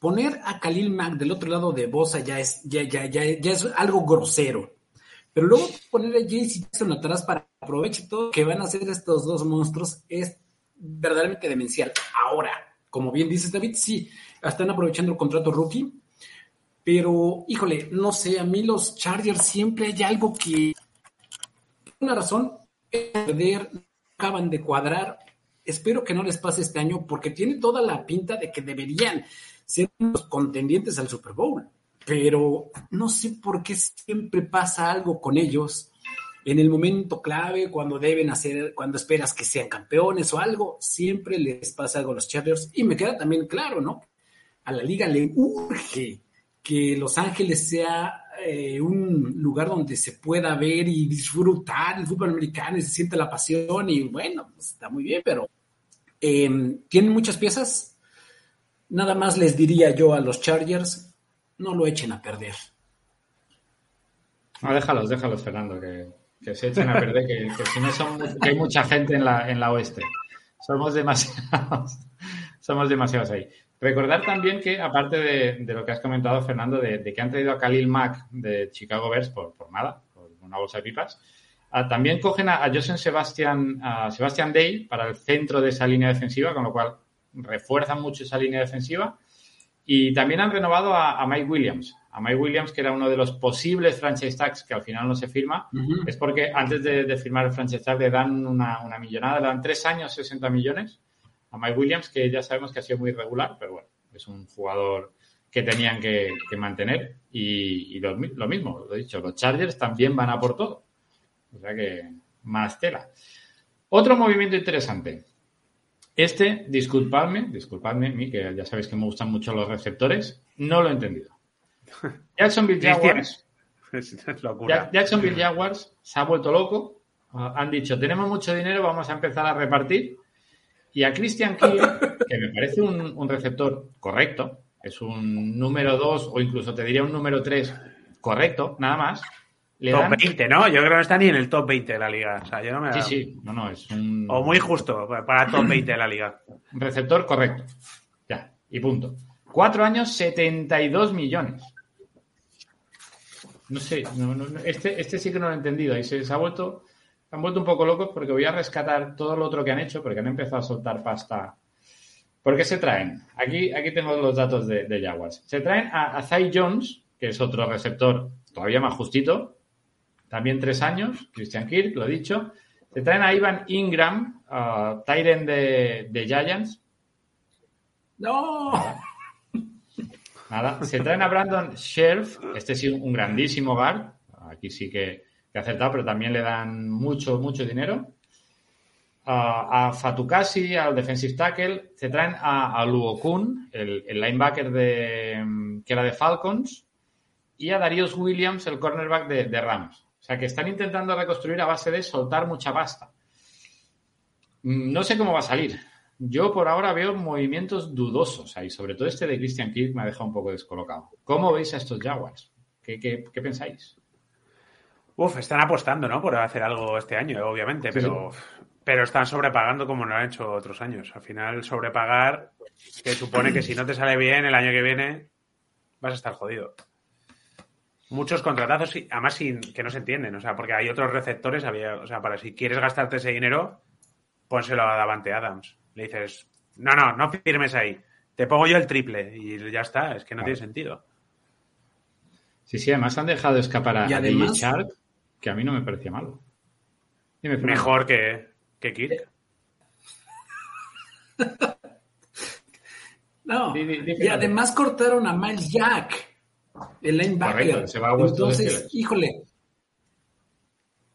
poner a Khalil Mack del otro lado de Bosa ya es, ya, ya, ya, ya es algo grosero. Pero luego poner a JC Jackson atrás para aprovechar todo que van a hacer estos dos monstruos es verdaderamente demencial. Ahora, como bien dices David, sí, están aprovechando el contrato rookie, pero híjole, no sé, a mí los Chargers siempre hay algo que, por una razón, perder, acaban de cuadrar. Espero que no les pase este año porque tiene toda la pinta de que deberían ser los contendientes al Super Bowl. Pero no sé por qué siempre pasa algo con ellos en el momento clave, cuando deben hacer, cuando esperas que sean campeones o algo, siempre les pasa algo a los Chargers. Y me queda también claro, ¿no? A la liga le urge que Los Ángeles sea eh, un lugar donde se pueda ver y disfrutar el fútbol americano y se siente la pasión y bueno, pues, está muy bien, pero eh, tienen muchas piezas. Nada más les diría yo a los Chargers, no lo echen a perder. No, déjalos, déjalos, Fernando, que, se echen a perder, que, si no son, que hay mucha gente en la, en la oeste. Somos demasiados, somos demasiados ahí. Recordar también que, aparte de, de lo que has comentado, Fernando, de, de, que han traído a Khalil Mack de Chicago Bears por, por nada, por una bolsa de pipas, uh, también cogen a, a Joseph Sebastian, a Sebastian Day para el centro de esa línea defensiva, con lo cual refuerzan mucho esa línea defensiva. Y también han renovado a, a Mike Williams, a Mike Williams, que era uno de los posibles franchise tags que al final no se firma, uh -huh. es porque antes de, de, firmar el franchise tag le dan una, una, millonada, le dan tres años, 60 millones a Mike Williams, que ya sabemos que ha sido muy regular, pero bueno, es un jugador que tenían que, que mantener. Y, y lo, lo, mismo, lo he dicho, los Chargers también van a por todo. O sea que más tela. Otro movimiento interesante. Este, disculpadme, disculpadme, mí, que ya sabéis que me gustan mucho los receptores, no lo he entendido. Jacksonville Jaguars. Jacksonville Jaguars se ha vuelto loco. Uh, han dicho, tenemos mucho dinero, vamos a empezar a repartir. Y a Christian Kirk, que me parece un, un receptor correcto, es un número 2 o incluso te diría un número 3 correcto, nada más. Le top dan... 20, ¿no? Yo creo que no está ni en el top 20 de la liga. O sea, yo no me Sí, sí, no, no, es un... O muy justo para top 20 de la liga. Receptor correcto. Ya, y punto. Cuatro años, 72 millones. No sé, no, no, este, este sí que no lo he entendido. Y se, se ha vuelto se han vuelto un poco locos porque voy a rescatar todo lo otro que han hecho, porque han empezado a soltar pasta. ¿Por qué se traen? Aquí, aquí tengo los datos de, de Jaguars. Se traen a, a Zay Jones, que es otro receptor todavía más justito, también tres años, Christian Kirk, lo he dicho. Se traen a Ivan Ingram, uh, Tyren de, de, Giants. ¡No! Nada. Se traen a Brandon Scherf, este sí un grandísimo guard. Aquí sí que que ha acertado, pero también le dan mucho, mucho dinero. Uh, a Fatukasi, al defensive tackle, se traen a, a Luo Kun, el, el, linebacker de, que era de Falcons, y a Darius Williams, el cornerback de, de, Rams. O sea que están intentando reconstruir a base de soltar mucha pasta. No sé cómo va a salir. Yo por ahora veo movimientos dudosos ahí, sobre todo este de Christian Kirk me ha dejado un poco descolocado. ¿Cómo veis a estos Jaguars? ¿Qué, qué, qué pensáis? Uf, están apostando, ¿no? Por hacer algo este año, obviamente, pero, sí. pero están sobrepagando como lo han hecho otros años. Al final, sobrepagar, que supone que si no te sale bien el año que viene, vas a estar jodido. Muchos contratazos, además sin, que no se entienden, o sea, porque hay otros receptores, había, o sea, para si quieres gastarte ese dinero, pónselo a Davante Adams. Le dices, no, no, no firmes ahí, te pongo yo el triple y ya está, es que no claro. tiene sentido. Sí, sí, además han dejado escapar a, además, DJ Shark que a mí no me parecía malo. Mejor que, que Kirk. no, di, di, y además cortaron a Miles Jack, el linebacker. Correcto, se va a Entonces, híjole,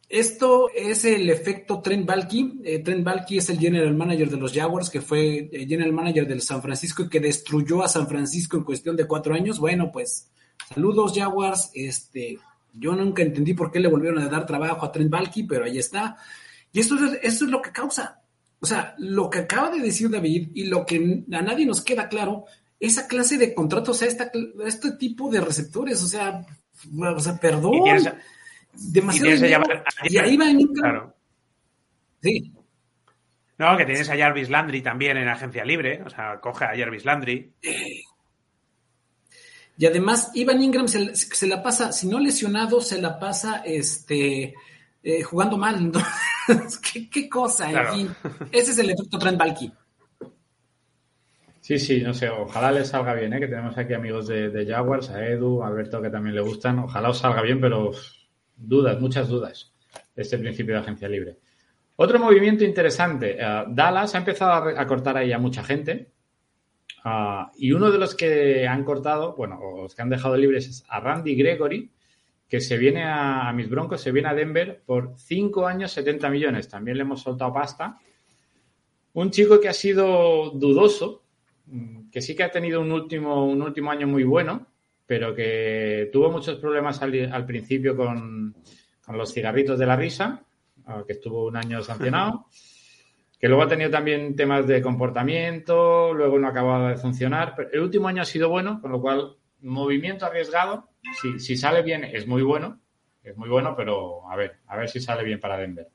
esto es el efecto Trent Balky. Eh, Trent Balky es el general manager de los Jaguars, que fue el general manager del San Francisco y que destruyó a San Francisco en cuestión de cuatro años. Bueno, pues saludos Jaguars, este, yo nunca entendí por qué le volvieron a dar trabajo a Trent Balky, pero ahí está. Y esto es, esto es lo que causa. O sea, lo que acaba de decir David y lo que a nadie nos queda claro, esa clase de contratos a esta, este tipo de receptores, o sea, o sea perdón. tienes, demasiado. Y, llamar, y ahí va en claro. Sí. No, que tienes a Jarvis Landry también en agencia libre, o sea, coge a Jarvis Landry. Y además, Ivan Ingram se, se la pasa, si no lesionado, se la pasa este, eh, jugando mal. ¿qué, qué cosa, Claro. en fin. Ese es el efecto Trent Balky. Sí, sí, no sé, ojalá les salga bien, ¿eh? que tenemos aquí amigos de, Jaguars, a Edu, a Alberto que también le gustan, ojalá os salga bien, pero dudas, muchas dudas este principio de agencia libre. Otro movimiento interesante, eh, Dallas ha empezado a, a cortar ahí a mucha gente ah, y uno de los que han cortado, bueno, los que han dejado libres es a Randy Gregory, que se viene a, a mis Broncos, se viene a Denver por 5 años 70 millones, también le hemos soltado pasta. Un chico que ha sido dudoso, que sí que ha tenido un último, un último año muy bueno, pero que tuvo muchos problemas al, al principio con, con los cigarritos de la risa, ah, que estuvo un año sancionado, que luego ha tenido también temas de comportamiento, luego no ha acabado de funcionar. Pero el último año ha sido bueno, con lo cual, movimiento arriesgado, si, si sale bien, es muy bueno, es muy bueno, pero a ver, a ver si sale bien para Denver.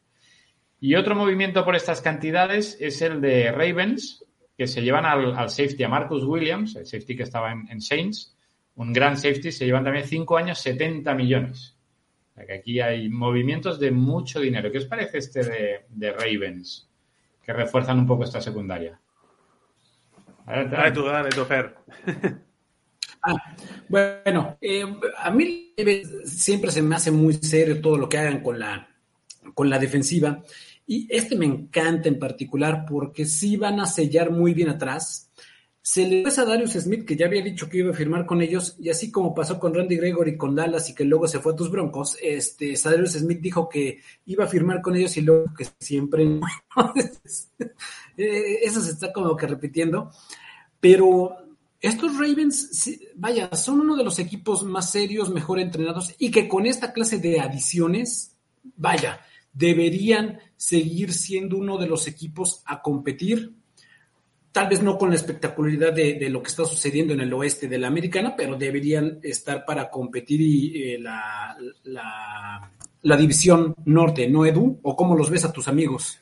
Y otro movimiento por estas cantidades es el de Ravens, que se llevan al, al safety a Marcus Williams, el safety que estaba en, en Saints, un gran safety, se llevan también 5 años 70 millones. O sea que aquí hay movimientos de mucho dinero. ¿Qué os parece este de, de Ravens? Que refuerzan un poco esta secundaria. Adelante, Dale tú, dale tú, Fer. Ah, bueno, eh, a mí siempre se me hace muy serio todo lo que hagan con la, con la defensiva. Y este me encanta en particular porque sí van a sellar muy bien atrás. Se le pasa a Darius Smith, que ya había dicho que iba a firmar con ellos, y así como pasó con Randy Gregory con Dallas y que luego se fue a tus broncos, este, Darius Smith dijo que iba a firmar con ellos y luego que siempre. Eh, Eso se está como que repitiendo. Pero estos Ravens, vaya, son uno de los equipos más serios, mejor entrenados y que con esta clase de adiciones, vaya, deberían seguir siendo uno de los equipos a competir. Tal vez no con la espectacularidad de, lo que está sucediendo en el oeste de la americana, pero deberían estar para competir y eh, la, la, división norte, ¿no, Edu? ¿O cómo los ves a tus amigos?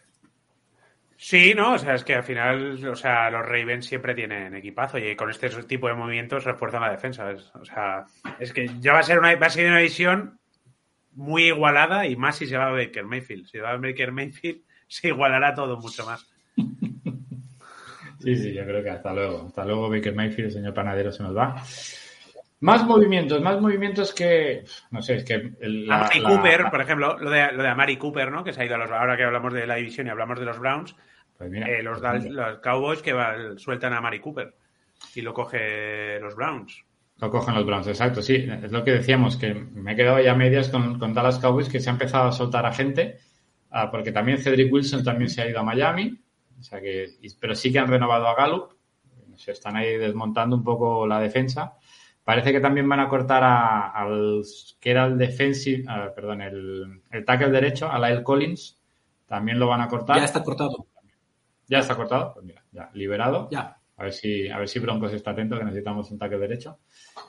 Sí, no, o sea, es que al final, o sea, los Ravens siempre tienen equipazo y con este tipo de movimientos refuerzan la defensa. o sea, es que ya va a ser una, va a ser una división muy igualada y más si se va a Baker Mayfield. Si va a Baker Mayfield, se igualará todo mucho más. Sí, sí, yo creo que hasta luego. Hasta luego, Baker Mayfield, el señor panadero se nos va. Más movimientos, más movimientos que. No sé, es que. el- la- Amari la- Cooper, la- por ejemplo, lo de, lo de Amari Cooper, ¿no? Que se ha ido a los. Ahora que hablamos de la división y hablamos de los Browns, Pues mira, eh, los, ejemplo, los Cowboys que va- sueltan a Amari Cooper y lo coge los Browns. Lo cogen los Browns, exacto, sí. Es lo que decíamos, que me he quedado ya a medias con, con Dallas Cowboys, que se ha empezado a soltar a gente, ah, porque también Cedric Wilson también se ha ido a Miami, o sea que, pero sí que han renovado a Gallup, se están ahí desmontando un poco la defensa. Parece que también van a cortar a- al que era el defensive, ah, perdón, el, el tackle derecho, a Lyle Collins, también lo van a cortar. Ya está cortado. Ya está cortado, pues mira, ya liberado. Ya. A ver si, a ver si Broncos está atento, que necesitamos un tackle derecho.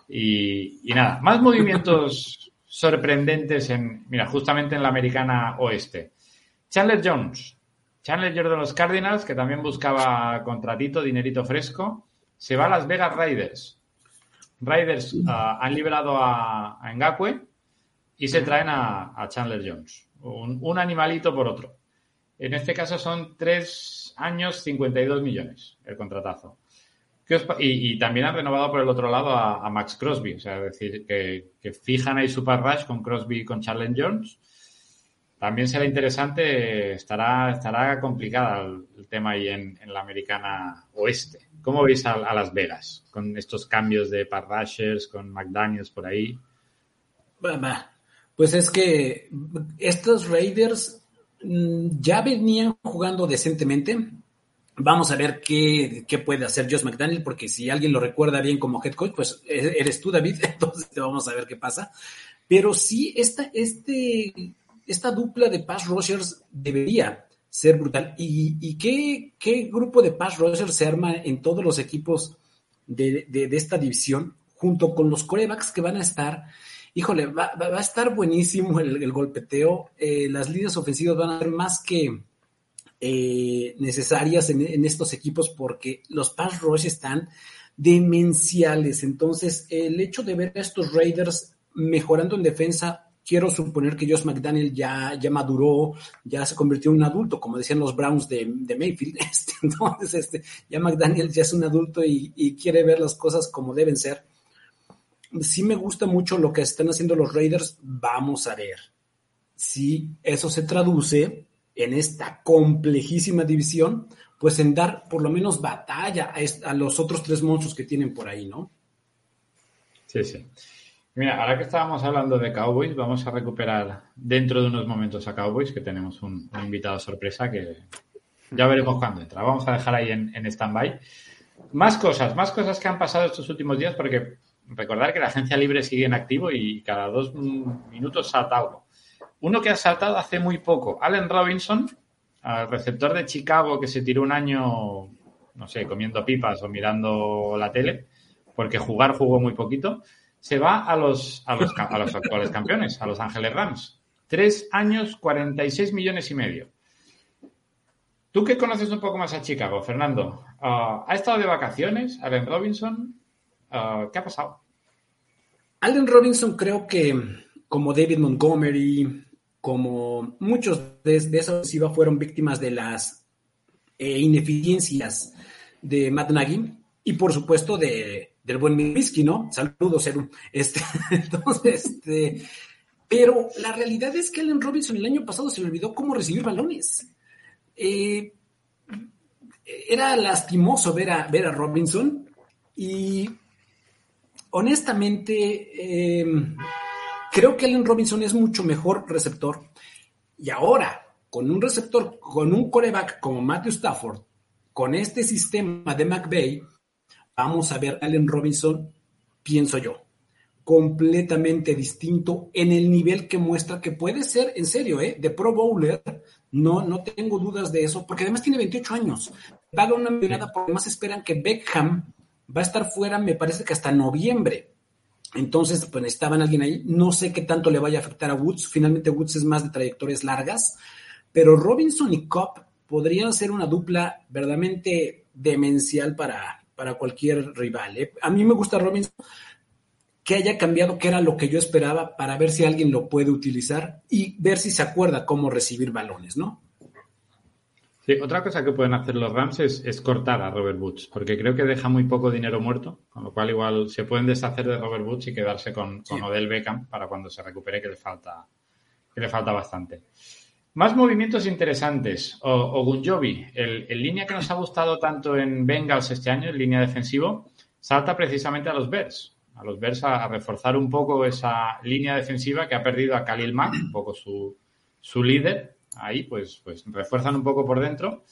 Y, y nada, más movimientos sorprendentes en, mira, justamente en la americana oeste. Chandler Jones. Chandler Jones de los Cardinals, que también buscaba contratito, dinerito fresco, se va a Las Vegas Raiders. Raiders ah, han liberado a, a Ngakwe y se traen a, a Chandler Jones. Un, un animalito por otro. En este caso son tres años, 52 millones el contratazo. ¿Qué os pa- y, también han renovado por el otro lado a, Max Crosby. O sea, es decir, que, fijan ahí Super Rush con Crosby y con Charles Jones. También será interesante, estará, estará complicada el, tema ahí en, la americana oeste. ¿Cómo veis a, Las Vegas con estos cambios de pass rushers, con McDaniels por ahí? Pues es que estos Raiders ya venían jugando decentemente. Vamos a ver qué, qué puede hacer Josh McDaniel, porque si alguien lo recuerda bien como head coach, pues e- eres tú, David. Entonces vamos a ver qué pasa. Pero sí, esta, este, esta dupla de pass rushers debería ser brutal. ¿Y, y qué, qué grupo de pass rushers se arma en todos los equipos de, de- de esta división, junto con los corebacks que van a estar? Híjole, va, va- va a estar buenísimo el, golpeteo. Eh, las líneas ofensivas van a ser más que eh, necesarias en, estos equipos porque los pass rush están demenciales. Entonces, el hecho de ver a estos Raiders mejorando en defensa quiero suponer que Josh McDaniel ya, ya maduró, ya se convirtió en un adulto, como decían los Browns de, de Mayfield. Este, entonces, este, ya McDaniel ya es un adulto y, quiere ver las cosas como deben ser. Sí me gusta mucho lo que están haciendo los Raiders. Vamos a ver si eso se traduce en esta complejísima división, pues en dar por lo menos batalla a, los otros tres monstruos que tienen por ahí, ¿no? Sí, sí. Mira, ahora que estábamos hablando de Cowboys, vamos a recuperar dentro de unos momentos a Cowboys, que tenemos un, un invitado sorpresa que ya veremos cuándo entra. Vamos a dejar ahí en, en stand-by. Más cosas, más cosas que han pasado estos últimos días, porque recordar que la agencia libre sigue en activo y cada dos minutos salta algo. Uno que ha saltado hace muy poco, Allen Robinson, receptor de Chicago que se tiró un año, no sé, comiendo pipas o mirando la tele, porque jugar jugó muy poquito se va a los, a los, actuales campeones, a Los Ángeles Rams. Tres años, 46 millones y medio. Tú que conoces un poco más a Chicago, Fernando, uh, ¿ha estado de vacaciones Allen Robinson? Uh, ¿Qué ha pasado? Allen Robinson creo que como David Montgomery, como muchos de, de esa ofensiva fueron víctimas de las eh, ineficiencias de Matt Nagy y por supuesto de, del buen whisky, ¿no? Saludos, Eru. Este, entonces, este, pero la realidad es que Allen Robinson el año pasado se le olvidó cómo recibir balones. Eh, era lastimoso ver a, ver a Robinson y honestamente eh, creo que Allen Robinson es mucho mejor receptor y ahora con un receptor, con un coreback como Matthew Stafford, con este sistema de McVeigh, vamos a ver Allen Robinson, pienso yo, completamente distinto en el nivel que muestra que puede ser, en serio, ¿eh? de Pro Bowler. No, no tengo dudas de eso, porque además tiene 28 años. Paga una millonada porque además esperan que Beckham va a estar fuera, me parece que hasta noviembre. Entonces, pues necesitaban alguien ahí. No sé qué tanto le vaya a afectar a Woods. Finalmente, Woods es más de trayectorias largas. Pero Robinson y Cobb podrían ser una dupla verdaderamente demencial para, para cualquier rival. ¿eh? A mí me gusta Robinson que haya cambiado, que era lo que yo esperaba, para ver si alguien lo puede utilizar y ver si se acuerda cómo recibir balones, ¿no? Sí, otra cosa que pueden hacer los Rams es, es, cortar a Robert Woods, porque creo que deja muy poco dinero muerto, con lo cual igual se pueden deshacer de Robert Woods y quedarse con. Odell Beckham para cuando se recupere, que le falta, que le falta bastante. Más movimientos interesantes. O, Ogunjobi, el, el, línea que nos ha gustado tanto en Bengals este año, en línea defensivo, salta precisamente a los Bears. A los Bears a, a reforzar un poco esa línea defensiva que ha perdido a Khalil Mack, un poco su, su líder. Ahí, pues, pues refuerzan un poco por dentro.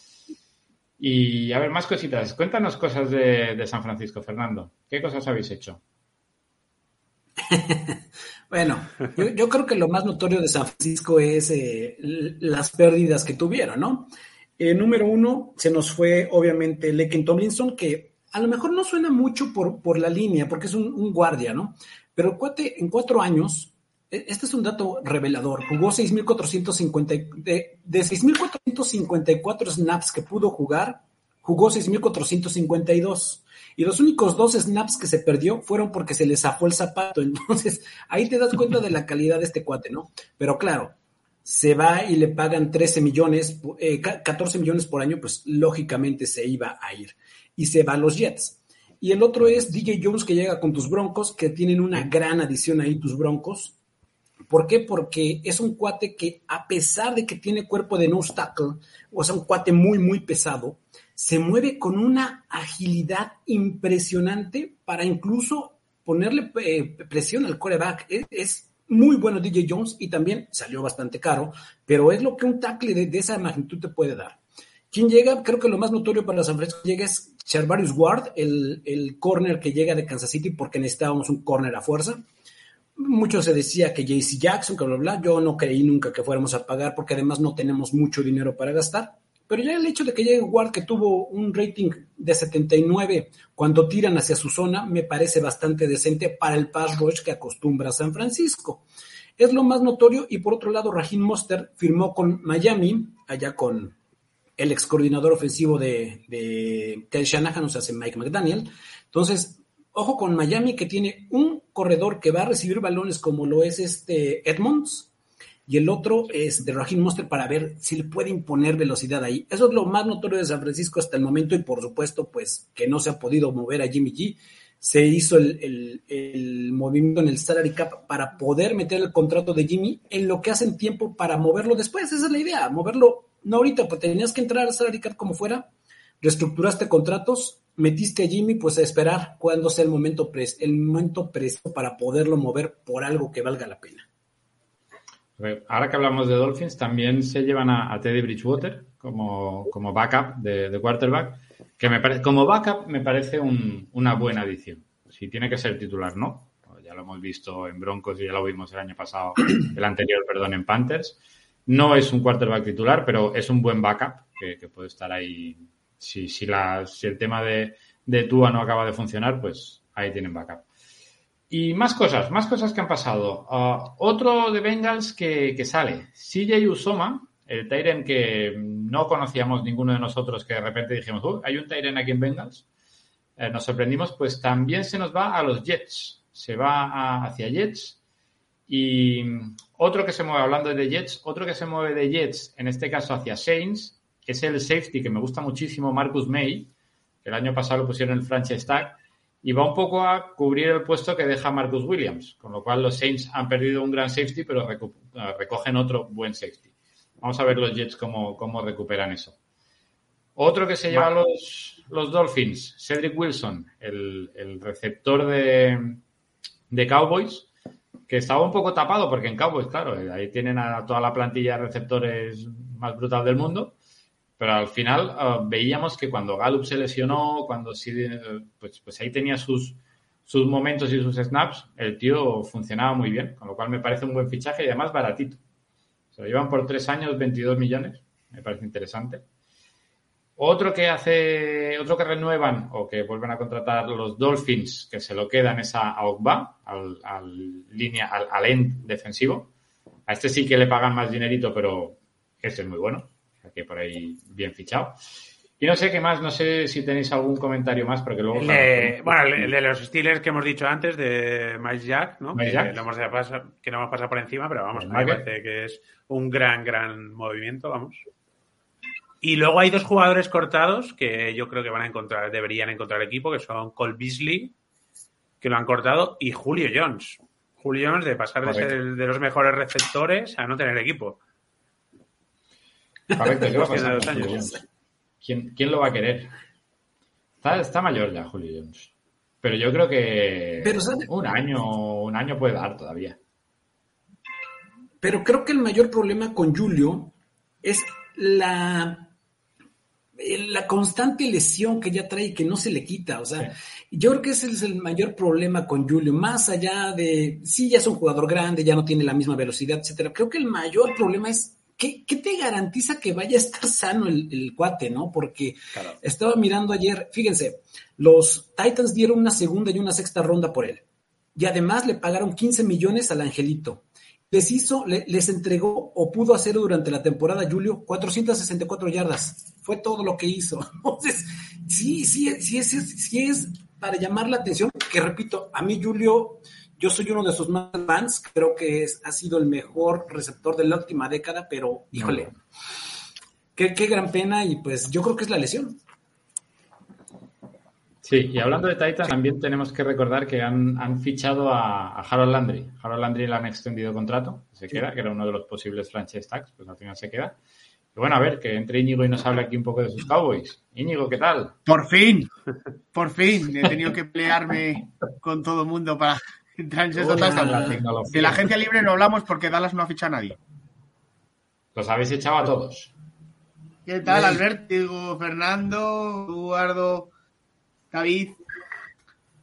Y a ver, más cositas. Cuéntanos cosas de, San Francisco, Fernando. ¿Qué cosas habéis hecho? Bueno, yo, creo que lo más notorio de San Francisco es eh, las pérdidas que tuvieron, ¿no? Eh, número uno, se nos fue obviamente Lekin Tomlinson, que a lo mejor no suena mucho por, por la línea, porque es un, un, guardia, ¿no? Pero en cuatro años, este es un dato revelador, jugó 6.450, de, de 6.454 snaps que pudo jugar, jugó 6.452. Y los únicos dos snaps que se perdió fueron porque se le zafó el zapato. Entonces, ahí te das cuenta de la calidad de este cuate, ¿no? Pero claro, se va y le pagan 13 millones, eh, 14 millones por año, pues lógicamente se iba a ir. Y se va a los Jets. Y el otro es DJ Jones que llega con tus Broncos, que tienen una gran adición ahí, tus Broncos. ¿Por qué? Porque es un cuate que, a pesar de que tiene cuerpo de no tackle, o sea, un cuate muy, muy pesado, se mueve con una agilidad impresionante para incluso ponerle eh, presión al coreback. Es, es, muy bueno DJ Jones y también salió bastante caro, pero es lo que un tackle de, esa magnitud te puede dar. ¿Quién llega? Creo que lo más notorio para San Francisco llega es Charvarius Ward, el, el corner que llega de Kansas City porque necesitábamos un corner a fuerza. Mucho se decía que JC Jackson, que bla, bla, yo no creí nunca que fuéramos a pagar porque además no tenemos mucho dinero para gastar pero ya el hecho de que llegue Ward, que tuvo un rating de 79 cuando tiran hacia su zona, me parece bastante decente para el pass rush que acostumbra San Francisco. Es lo más notorio y por otro lado, Raheem Monster firmó con Miami, allá con, el ex coordinador ofensivo de, de Ted Shanahan, o sea, Mike McDaniel. Entonces, ojo con Miami que tiene un corredor que va a recibir balones como lo es este Edmonds y el otro es de Raheem Monster para ver si le puede imponer velocidad ahí. Eso es lo más notorio de San Francisco hasta el momento y por supuesto pues que no se ha podido mover a Jimmy G. Se hizo el, el, movimiento en el salary cap para poder meter el contrato de Jimmy en lo que hacen tiempo para moverlo después. Esa es la idea, moverlo no ahorita, pues tenías que entrar al salary cap como fuera, reestructuraste contratos, metiste a Jimmy, pues a esperar cuando sea el momento, pres el momento preciso para poderlo mover por algo que valga la pena. Ahora que hablamos de Dolphins, también se llevan a, Teddy Bridgewater como, como backup de, de, quarterback, que me parece, como backup me parece un, una buena adición. Si tiene que ser titular, no. Ya lo hemos visto en Broncos y ya lo vimos el año pasado, el anterior, perdón, en Panthers. No es un quarterback titular, pero es un buen backup que puede estar ahí. Si, si, la, si el tema de, de Tua no acaba de funcionar, pues ahí tienen backup. Y más cosas, más cosas que han pasado. Uh, otro de Bengals que, que sale, CJ Usoma, el Tyren que no conocíamos ninguno de nosotros, que de repente dijimos, hay un Tyren aquí en Bengals. Eh, nos sorprendimos, pues también se nos va a los Jets. Se va hacia Jets. Y otro que se mueve, hablando de Jets, otro que se mueve de Jets, en este caso hacia Saints, es el safety que me gusta muchísimo, Marcus May, que el año pasado lo pusieron en el franchise tag y va un poco a cubrir el puesto que deja Marcus Williams, con lo cual los Saints han perdido un gran safety, pero recogen otro buen safety. Vamos a ver los Jets cómo, cómo recuperan eso. Otro que se lleva los, los Dolphins, Cedric Wilson, el, el receptor de, de, Cowboys, que estaba un poco tapado porque en Cowboys, claro, ahí tienen a toda la plantilla de receptores más brutal del mundo, pero al final uh, veíamos que cuando Gallup se lesionó, cuando sí, pues, pues ahí tenía sus, sus momentos y sus snaps, el tío funcionaba muy bien, con lo cual me parece un buen fichaje y además baratito. Se lo llevan por tres años, 22 millones, me parece interesante. Otro que hace, otro que renuevan o que vuelven a contratar los Dolphins, que se lo quedan es a Ogba, al, al, línea, al, al end defensivo. A este sí que le pagan más dinerito, pero este es muy bueno que por ahí bien fichado. Y no sé qué más, no sé si tenéis algún comentario más, porque luego... El de, bueno, el de los Steelers que hemos dicho antes, de Miles Jack, ¿no? Miles Jack. Que, lo hemos pasar, que no hemos pasado por encima, pero vamos, me parece que es un gran, gran movimiento, vamos. Y luego hay dos jugadores cortados que yo creo que van a encontrar, deberían encontrar equipo, que son Cole Beasley, que lo han cortado, y Julio Jones. Julio Jones de pasar de ser de los mejores receptores a no tener equipo. Correcto, ¿qué va a pasar con Julio Jones? ¿Quién, ¿Quién, lo va a querer? Está, está, mayor ya Julio Jones. Pero yo creo que Pero, un año, un año puede dar todavía. Pero creo que el mayor problema con Julio es la, la constante lesión que ya trae y que no se le quita. O sea, sí. yo creo que ese es el mayor problema con Julio. Más allá de, sí, ya es un jugador grande, ya no tiene la misma velocidad, etcétera. Creo que el mayor problema es ¿Qué, ¿qué, te garantiza que vaya a estar sano el, el cuate, no? Porque claro. estaba mirando ayer, fíjense, los Titans dieron una segunda y una sexta ronda por él. Y además le pagaron 15 millones al Angelito. Les hizo, le, les entregó o pudo hacer durante la temporada, Julio, 464 yardas. Fue todo lo que hizo. Entonces, sí, sí, sí es, sí es para llamar la atención, que repito, a mí Julio, yo soy uno de sus más fans, creo que es, ha sido el mejor receptor de la última década, pero híjole, no. qué, qué, gran pena y pues yo creo que es la lesión. Sí, y hablando de Titans, también tenemos que recordar que han, han fichado a, a, Harold Landry. Harold Landry le han extendido contrato, se queda, que era uno de los posibles franchise tags, pues al final se queda. Y bueno, a ver, que entre Íñigo y nos hable aquí un poco de sus Cowboys. Íñigo, ¿qué tal? Por fin, por fin, he tenido que pelearme con todo el mundo para Total. De la agencia libre no hablamos porque Dallas no ha fichado a nadie. Los habéis echado a todos. ¿Qué tal, Albert? Digo, Fernando, Eduardo, David.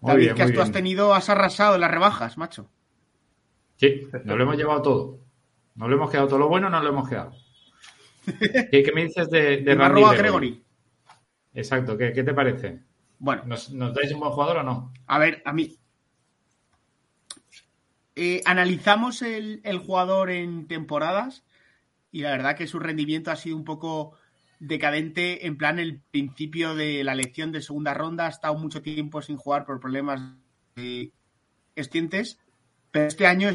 Muy David, bien, que tú has tenido, has arrasado en las rebajas, macho. Sí, nos lo hemos llevado todo. Nos lo hemos quedado todo lo bueno, nos lo hemos quedado. ¿Qué, qué me dices de, de Randy Gregory? Exacto, ¿qué, ¿qué, te parece? Bueno. ¿Nos, ¿Nos dais un buen jugador o no? A ver, a mí, eh, analizamos el, jugador en temporadas y la verdad que su rendimiento ha sido un poco decadente, en plan el principio de la elección de segunda ronda, ha estado mucho tiempo sin jugar por problemas de escientes, pero este año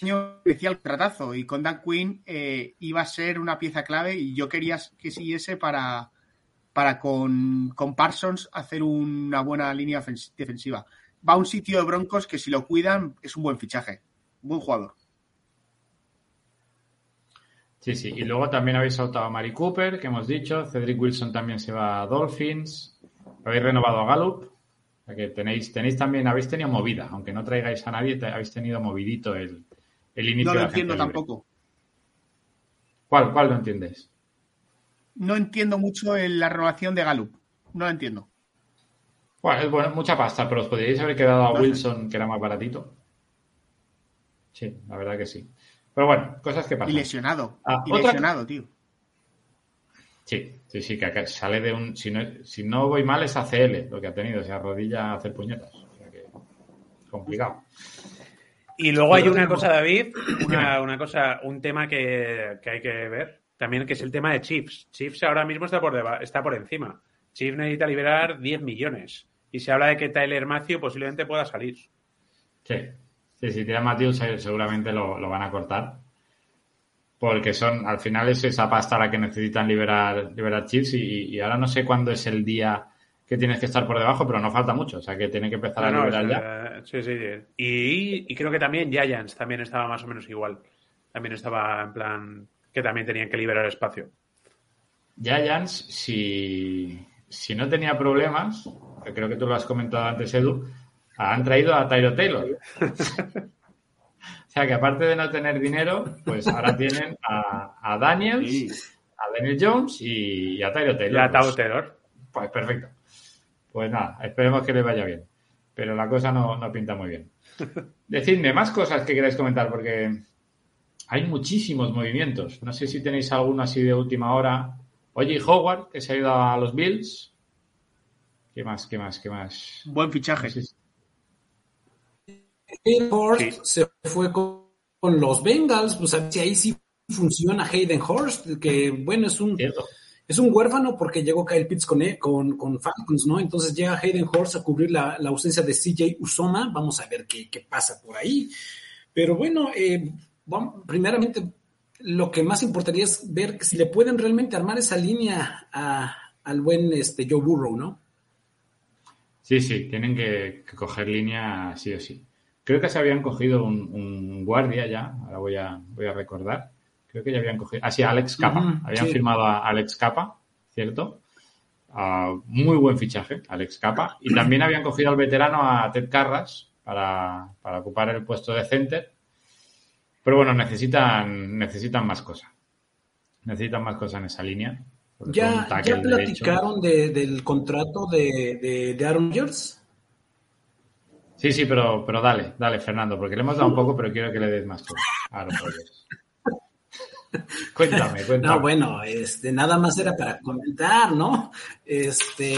año decía el tratazo y con Dan Quinn eh, iba a ser una pieza clave y yo quería que siguiese para, para con, con Parsons hacer una buena línea defensiva. Va a un sitio de Broncos que si lo cuidan es un buen fichaje, buen jugador. Sí, sí. Y luego también habéis saltado a Mari Cooper, que hemos dicho. Cedric Wilson también se va a Dolphins. Habéis renovado a Gallup. O que tenéis, tenéis también, habéis tenido movida. Aunque no traigáis a nadie, habéis tenido movidito el, el inicio no lo entiendo tampoco. ¿Cuál, ¿Cuál lo entiendes? No entiendo mucho la renovación de Gallup. No lo entiendo. Bueno, es bueno, mucha pasta, pero os podríais haber quedado a Wilson, que era más baratito. Sí, la verdad que sí. Pero bueno, cosas que pasan. Y lesionado. Ah, y lesionado, tío. Sí, sí, sí, que sale de un. Si no, si no voy mal, es ACL lo que ha tenido, o sea, rodilla a hacer puñetas. O sea que. Complicado. Y luego hay una cosa, David, una, cosa, un tema que, hay que ver también, que es el tema de Chiefs. Chiefs ahora mismo está por, está por encima. Chiefs necesita liberar 10 millones. Y se habla de que Tyler Matthew posiblemente pueda salir. Sí, sí si tira Matthew seguramente lo, van a cortar. Porque son, al final es esa pasta la que necesitan liberar, liberar Chiefs y ahora no sé cuándo es el día que tienes que estar por debajo, pero no falta mucho. O sea, que tiene que empezar a liberar ya. Sí, sí, Y, creo que también Giants también estaba más o menos igual. También estaba en plan que también tenían que liberar espacio. Giants, si, si no tenía problemas, creo que tú lo has comentado antes, Edu, han traído a Tyro Taylor. o sea, que aparte de no tener dinero, pues ahora tienen a, a Daniels, a Daniel Jones y, a Tyro Taylor. Y a Tyro Taylor. pues perfecto. Pues nada, esperemos que le vaya bien. Pero la cosa no, pinta muy bien. Decidme más cosas que queráis comentar, porque hay muchísimos movimientos. No sé si tenéis alguno así de última hora. Oye, Howard, que se ha ido a los Bills. ¿Qué más? ¿Qué más? ¿Qué más? Buen fichaje. Hayden se fue con, los Bengals. Pues a ver si ahí sí funciona Hayden Horst, que bueno, es un es un huérfano porque llegó Kyle Pitts con, con, con Falcons, ¿no? Entonces llega Hayden Horst a cubrir la, ausencia de CJ Usoma. Vamos a ver qué, pasa por ahí. Pero bueno, eh, primeramente lo que más importaría es ver si le pueden realmente armar esa línea al buen este, Joe Burrow, ¿no? Sí, sí, tienen que, coger línea sí o sí. Creo que se habían cogido un, guardia ya, ahora voy a, voy a recordar creo que ya habían cogido. Ah, sí, Alex Capa. habían firmado a Alex Capa, ¿cierto? Muy buen fichaje, Alex Capa. Y también habían cogido al veterano a Ted Carras para, ocupar el puesto de center. Pero bueno, necesitan, necesitan más cosas. Necesitan más cosas en esa línea. ¿Ya, ¿ya platicaron del contrato de, de, Aaron Rodgers? Sí, sí, pero, pero dale, dale, Fernando, porque le hemos dado un poco, pero quiero que le des más tú a Aaron Rodgers. cuéntame, cuéntame. No, bueno, este, nada más era para comentar, ¿no? Este,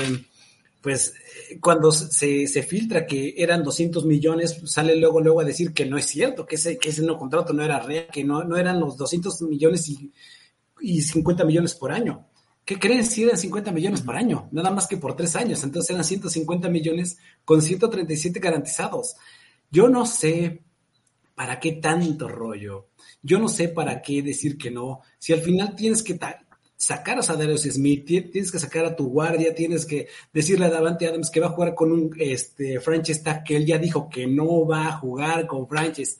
pues cuando se, se, filtra que eran 200 millones, sale luego, luego a decir que no es cierto, que ese, que ese no contrato no era real, que no, no eran los 200 millones y, y 50 millones por año. ¿Qué creen si eran 50 millones por año? Nada más que por tres años. Entonces eran 150 millones con 137 garantizados. Yo no sé para qué tanto rollo. Yo no sé para qué decir que no. Si al final tienes que sacar a Sadarius Smith, tienes que sacar a tu guardia, tienes que decirle a Davante Adams que va a jugar con un este, que él ya dijo que no va a jugar con franchise.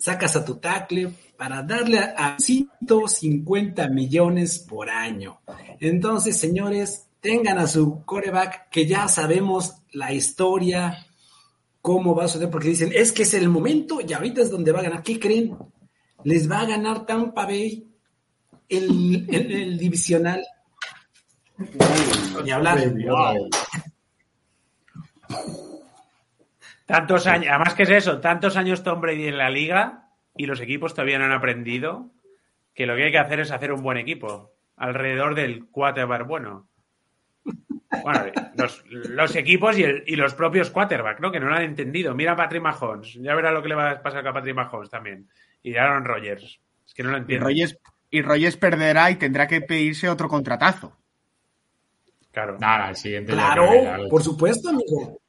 Sacas a tu tackle para darle a 150 millones por año. Entonces, señores, tengan a su coreback que ya sabemos la historia, cómo va a suceder, porque dicen, es que es el momento y ahorita es donde va a ganar. ¿Qué creen? les va a ganar Tampa Bay el, el, divisional. Ni hablar. Tantos años, además que es eso, tantos años Tom Brady en la liga y los equipos todavía no han aprendido que lo que hay que hacer es hacer un buen equipo alrededor del quarterback bueno. Bueno, los, equipos y, y, los propios quarterback, ¿no? Que no lo han entendido. Mira a Patrick Mahomes, ya verá lo que le va a pasar a Patrick Mahomes también y Aaron Rodgers. Es que no lo entiendo. Rodgers, Y Rogers perderá y tendrá que pedirse otro contratazo. Claro. Nada, el siguiente ya Claro, venga, por supuesto, amigo.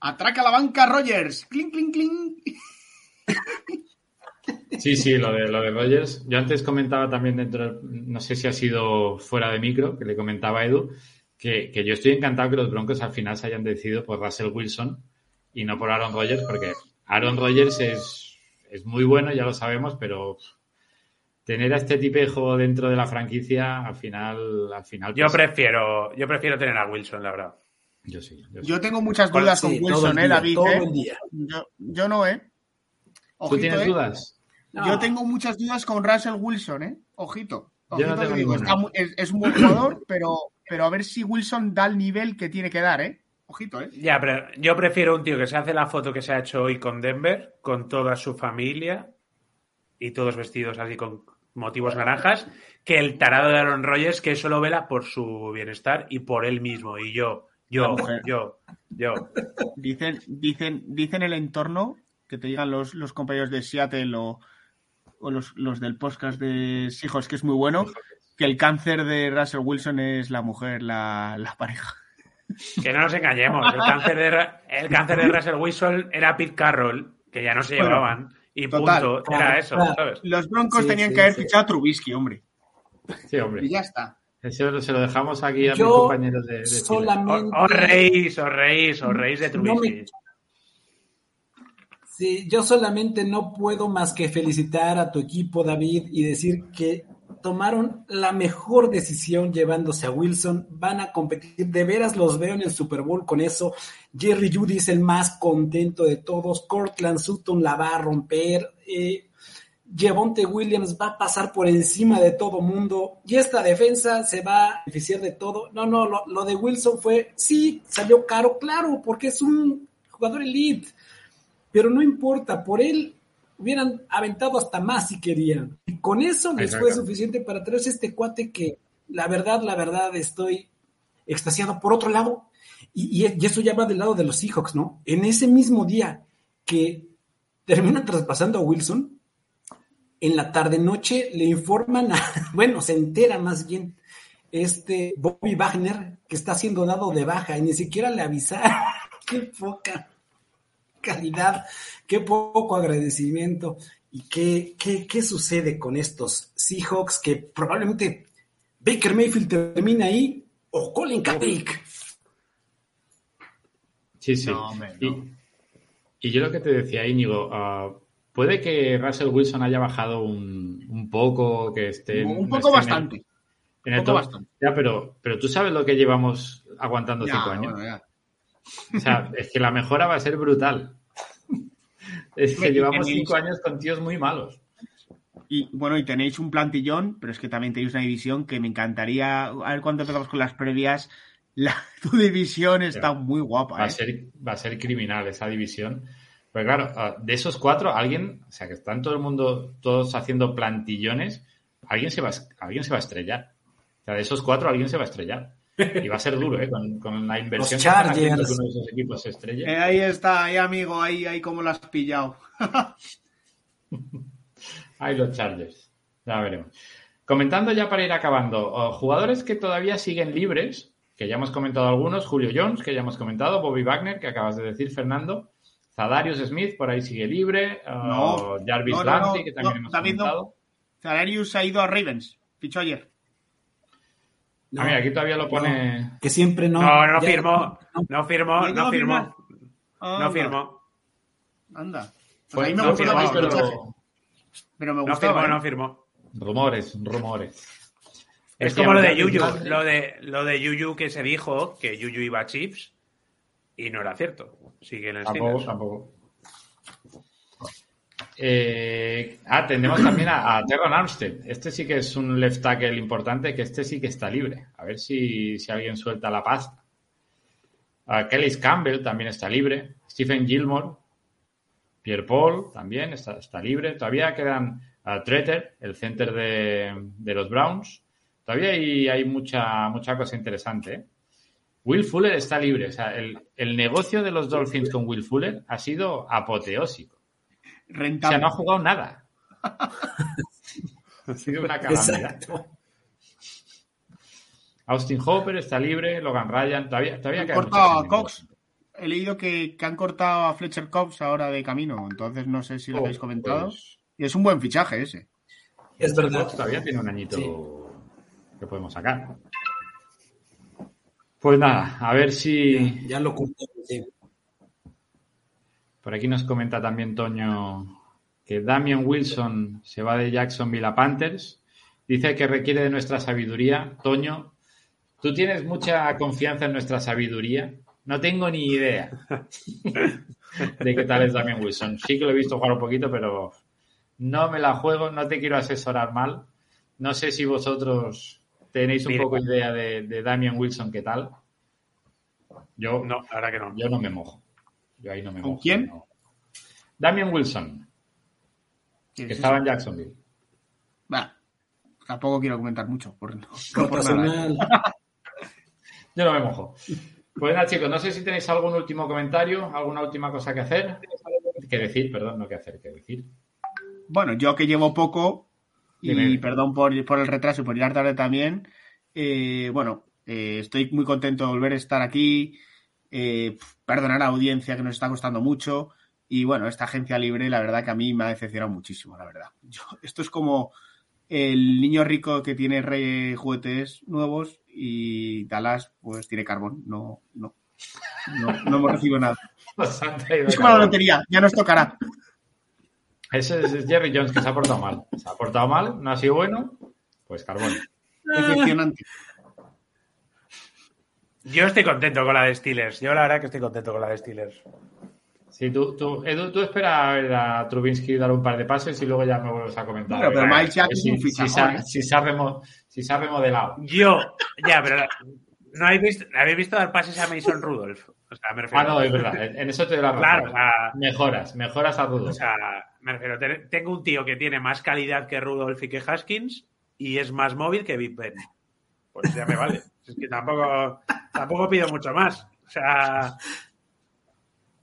Atraca la banca Rogers. Clink, clink, clink. Sí, sí, lo de, lo de Rogers. Yo antes comentaba también dentro, del- no sé si ha sido fuera de micro, que le comentaba a Edu, que, que yo estoy encantado que los Broncos al final se hayan decidido por Russell Wilson y no por Aaron Rodgers, porque Aaron Rodgers es, es muy bueno, ya lo sabemos, pero tener a este tipejo dentro de la franquicia, al final, al final. Yo pues, prefiero, yo prefiero tener a Wilson, la verdad. Yo sí, yo sí. Yo tengo muchas dudas con Wilson, ¿eh, David? todo eh? el día. Yo, yo no, ¿eh? ¿Tú Ojito, tienes ¿eh? dudas? No. Yo tengo muchas dudas con Russell Wilson, ¿eh? Ojito. Yo no tengo digo, está es, es un buen jugador, pero, pero a ver si Wilson da el nivel que tiene que dar, ¿eh? Ojito, ¿eh? Ya, pero yo prefiero un tío que se hace la foto que se ha hecho hoy con Denver, con toda su familia y todos vestidos así con motivos naranjas, que el tarado de Aaron Rodgers que solo vela por su bienestar y por él mismo. Y yo, yo, yo, yo. Dicen, dicen, dicen el entorno que te digan los, los compañeros de Seattle o, o los, los del podcast de Seahawks, que es muy bueno, que el cáncer de Russell Wilson es la mujer, la, la pareja. Que no nos engañemos. El cáncer de, el cáncer de Russell Wilson era Pete Carroll, que ya no se Bueno, llevaban. Y total. punto. Era eso, Claro. ¿sabes? Los Broncos Sí, tenían sí, que haber sí. fichado a Trubisky, hombre. Sí, hombre. Y ya está. Eso se lo dejamos aquí a mis Yo compañeros de, de Chile. solamente... Os reís, os reís, os reís de No me- Trubisky. Sí, yo solamente no puedo más que felicitar a tu equipo, David, y decir que tomaron la mejor decisión llevándose a Wilson. Van a competir, de veras los veo en el Super Bowl con eso. Jerry Judy es el más contento de todos. Cortland Sutton la va a romper. Eh, Javonte Williams va a pasar por encima de todo mundo y esta defensa se va a beneficiar de todo. No, no, lo, lo de Wilson fue, sí, salió caro, claro, porque es un jugador elite, pero no importa, por él hubieran aventado hasta más si querían. Y con eso les fue suficiente para traerse este cuate que, la verdad, la verdad, estoy extasiado. Por otro lado, y, y- y eso ya va del lado de los Seahawks, ¿no? En ese mismo día que terminan traspasando a Wilson, en la tarde-noche le informan, a, bueno, se entera más bien, este Bobby Wagner, que está siendo dado de baja y ni siquiera le avisaron. qué poca calidad, qué poco agradecimiento. ¿Y qué, qué, qué sucede con estos Seahawks que probablemente Baker Mayfield termina ahí o Colin Kaepernick? Sí, sí. No, hombre, y, no. y yo lo que te decía, Íñigo, ah, puede que Russell Wilson haya bajado un, un poco, que esté... Un poco esté en el- bastante. en el poco top. bastante. Ya, pero, pero tú sabes lo que llevamos aguantando Ya, cinco años. bueno, ya. O sea, es que la mejora va a ser brutal. Es que llevamos cinco años con tíos muy malos. Y bueno, y tenéis un plantillón, pero es que también tenéis una división que me encantaría. A ver cuándo empezamos con las previas. La, tu división está muy guapa, Va a ¿eh? ser, va a ser criminal esa división. Pero claro, ah, de esos cuatro, alguien, o sea, que están todo el mundo, todos haciendo plantillones, alguien se va, a- alguien se va a estrellar. O sea, de esos cuatro, alguien se va a estrellar. Y va a ser duro, ¿eh? Con, con la inversión Los que Chargers. uno de esos equipos se estrelle. Eh, ahí está, ahí amigo, ahí, ahí como lo has pillado. Ahí los Chargers. Ya veremos. Comentando ya para ir acabando, oh, jugadores que todavía siguen libres, que ya hemos comentado algunos, Julio Jones, que ya hemos comentado, Bobby Wagner, que acabas de decir, Fernando, Zadarius Smith, por ahí sigue libre, oh, No, Jarvis no, no, Landry, no, que también no, hemos David, no. comentado. Salarius ha ido a Ravens, fichó ayer. No, Ah, mira, aquí todavía lo pone... que siempre no. No, no firmó, no firmó, ¿No no firmó, no firmó, Anda. Pues Fue- a mí me no firmó, el pero... pero me no gustaba. firmó, ¿eh? no firmó. Rumores, rumores. Es como lo de Yuyu, lo de, lo de Yuyu que se dijo que Yuyu iba a Chips y no era cierto. Tampoco, tampoco. Eh, ah, tendremos también a, a Terron Armstead. Este sí que es un left tackle importante, que este sí que está libre. A ver si, si alguien suelta la pasta. Ah, Kelly Campbell también está libre. Stephen Gilmore. Pierre Paul también está, está libre. Todavía quedan a Treter, el center de, de los Browns. Todavía hay, hay mucha, mucha cosa interesante. ¿eh? Will Fuller está libre. O sea, el, el negocio de los Dolphins con Will Fuller ha sido apoteósico. O sea, Rentable. no ha jugado nada. Ha sido una calamidad. Exacto. Austin Hopper está libre, Logan Ryan, todavía, todavía queda cortado a Cox. He leído que, que han cortado a Fletcher Cox ahora de camino, entonces no sé si lo Oh, habéis comentado. pues, Y es un buen fichaje ese. Es verdad. Fox todavía tiene un añito Sí. que podemos sacar. Pues nada, a ver si Ya lo cumplí. sí. por aquí nos comenta también Toño que Damian Wilson se va de Jacksonville a Panthers. Dice que requiere de nuestra sabiduría. Toño, tú tienes mucha confianza en nuestra sabiduría. No tengo ni idea de qué tal es Damian Wilson. Sí que lo he visto jugar un poquito, pero no me la juego, no te quiero asesorar mal. No sé si vosotros tenéis un Mira. poco idea de, de Damian Wilson, qué tal. Yo No, la verdad que no. yo no me mojo. Yo ahí no me ¿Con mojo. quién? no. Damian Wilson, ¿Qué que es estaba en? Jacksonville. Bah, tampoco quiero comentar mucho. Por, no, no por nada. Rotacional. Yo no me mojo. Pues nada, chicos, no sé si tenéis algún último comentario, alguna última cosa que hacer. Que decir, perdón, no que hacer, que decir. Bueno, yo que llevo poco, y perdón por, por el retraso y por llegar tarde también, eh, bueno, eh, estoy muy contento de volver a estar aquí, eh, perdonar a la audiencia que nos está costando mucho, y bueno, esta agencia libre, la verdad que a mí me ha decepcionado muchísimo, la verdad. Yo- esto es como el niño rico que tiene re- juguetes nuevos y Dallas pues tiene carbón, no, no, no, no hemos recibido nada. Es como la lotería, ya nos tocará. Ese es Jerry Jones que se ha portado mal. Se ha portado mal, no ha sido bueno, pues carbón. Decepcionante. Yo estoy contento con la de Steelers. Yo la verdad que estoy contento con la de Steelers. Sí, tú, tú, Edu, tú espera a ver a Trubinsky dar un par de pases y luego ya me vuelves a comentar. Bueno, pero ver, Mike Jack a ver es si, un si se ha- ¿eh? si se ha remo- si se ha remodelado. Yo, ya, pero ¿no habéis visto, habéis visto dar pases a Mason Rudolph? O sea, me refiero. Ah, no, es verdad. En eso te doy la razón. Claro, o sea, Mejoras, mejoras a Rudo. o sea, me refiero. te- Tengo un tío que tiene más calidad que Rudolph y que Haskins y es más móvil que Big Ben. Pues ya me vale. Es que tampoco, tampoco pido mucho más. O sea,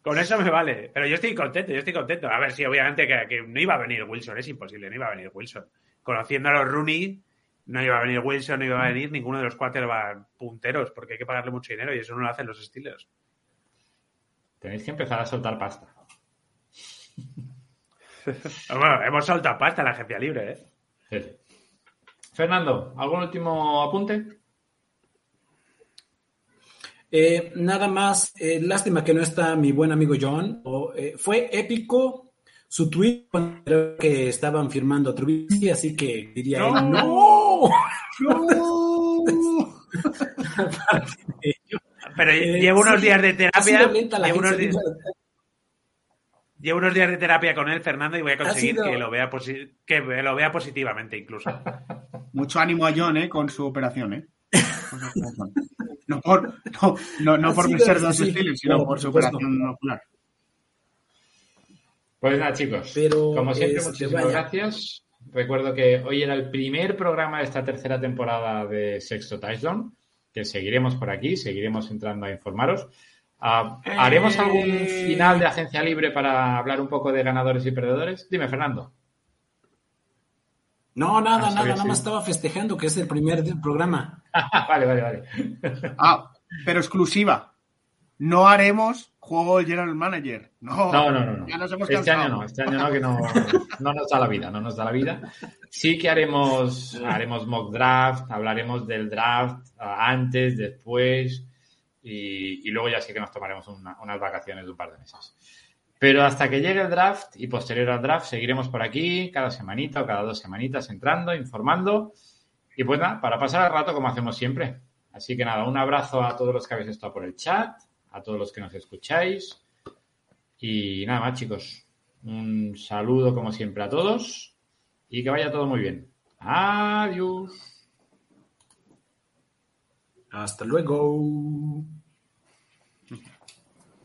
con eso me vale. Pero yo estoy contento, yo estoy contento. A ver, sí, obviamente que, que no iba a venir Wilson, es imposible, no iba a venir Wilson. Conociendo a los Rooney, no iba a venir Wilson, no iba a venir ninguno de los quarterbacks punteros, porque hay que pagarle mucho dinero y eso no lo hacen los Steelers. Tenéis que empezar a soltar pasta. Bueno, hemos soltado pasta en la agencia libre, ¿eh? Sí. Fernando, ¿algún último apunte? Eh, nada más, eh, lástima que no está mi buen amigo John. O, eh, fue épico su tweet cuando creo que estaban firmando a Trubisky, así que diría ¡No! él, ¡No! Pero llevo unos sí, días de terapia. Llevo unos, días. Llevo unos días de terapia con él, Fernando, y voy a conseguir sido- que, lo vea que lo vea positivamente incluso. Mucho ánimo a John, ¿eh? Con su operación, ¿eh? No por, no, no, por sido- ser dos sí, Steelers, sino por su supuesto. operación ocular. Pues nada, chicos. Pero, como siempre, este, muchísimas vaya. gracias. Recuerdo que hoy era el primer programa de esta tercera temporada de Sexto Touchdown, que seguiremos por aquí, seguiremos entrando a informaros. Ah, ¿Haremos Eh. algún final de agencia libre para hablar un poco de ganadores y perdedores? Dime, Fernando. No, nada, Ah, nada, nada sí. más estaba festejando que es el primer del programa. vale, vale, vale. Ah, pero exclusiva. No haremos juego del General Manager. No, No, no, no. no. Ya nos hemos este cansado. año no, este año no, que no, no nos da la vida, no nos da la vida. Sí que haremos, haremos mock draft, hablaremos del draft ah, antes, después y, luego ya sí que nos tomaremos una- unas vacaciones de un par de meses. Pero hasta que llegue el draft y posterior al draft seguiremos por aquí cada semanita o cada dos semanitas entrando, informando y pues nada, para pasar el rato como hacemos siempre. Así que nada, un abrazo a todos los que habéis estado por el chat, a todos los que nos escucháis. Y nada más, chicos. Un saludo como siempre a todos y que vaya todo muy bien. Adiós. Hasta luego.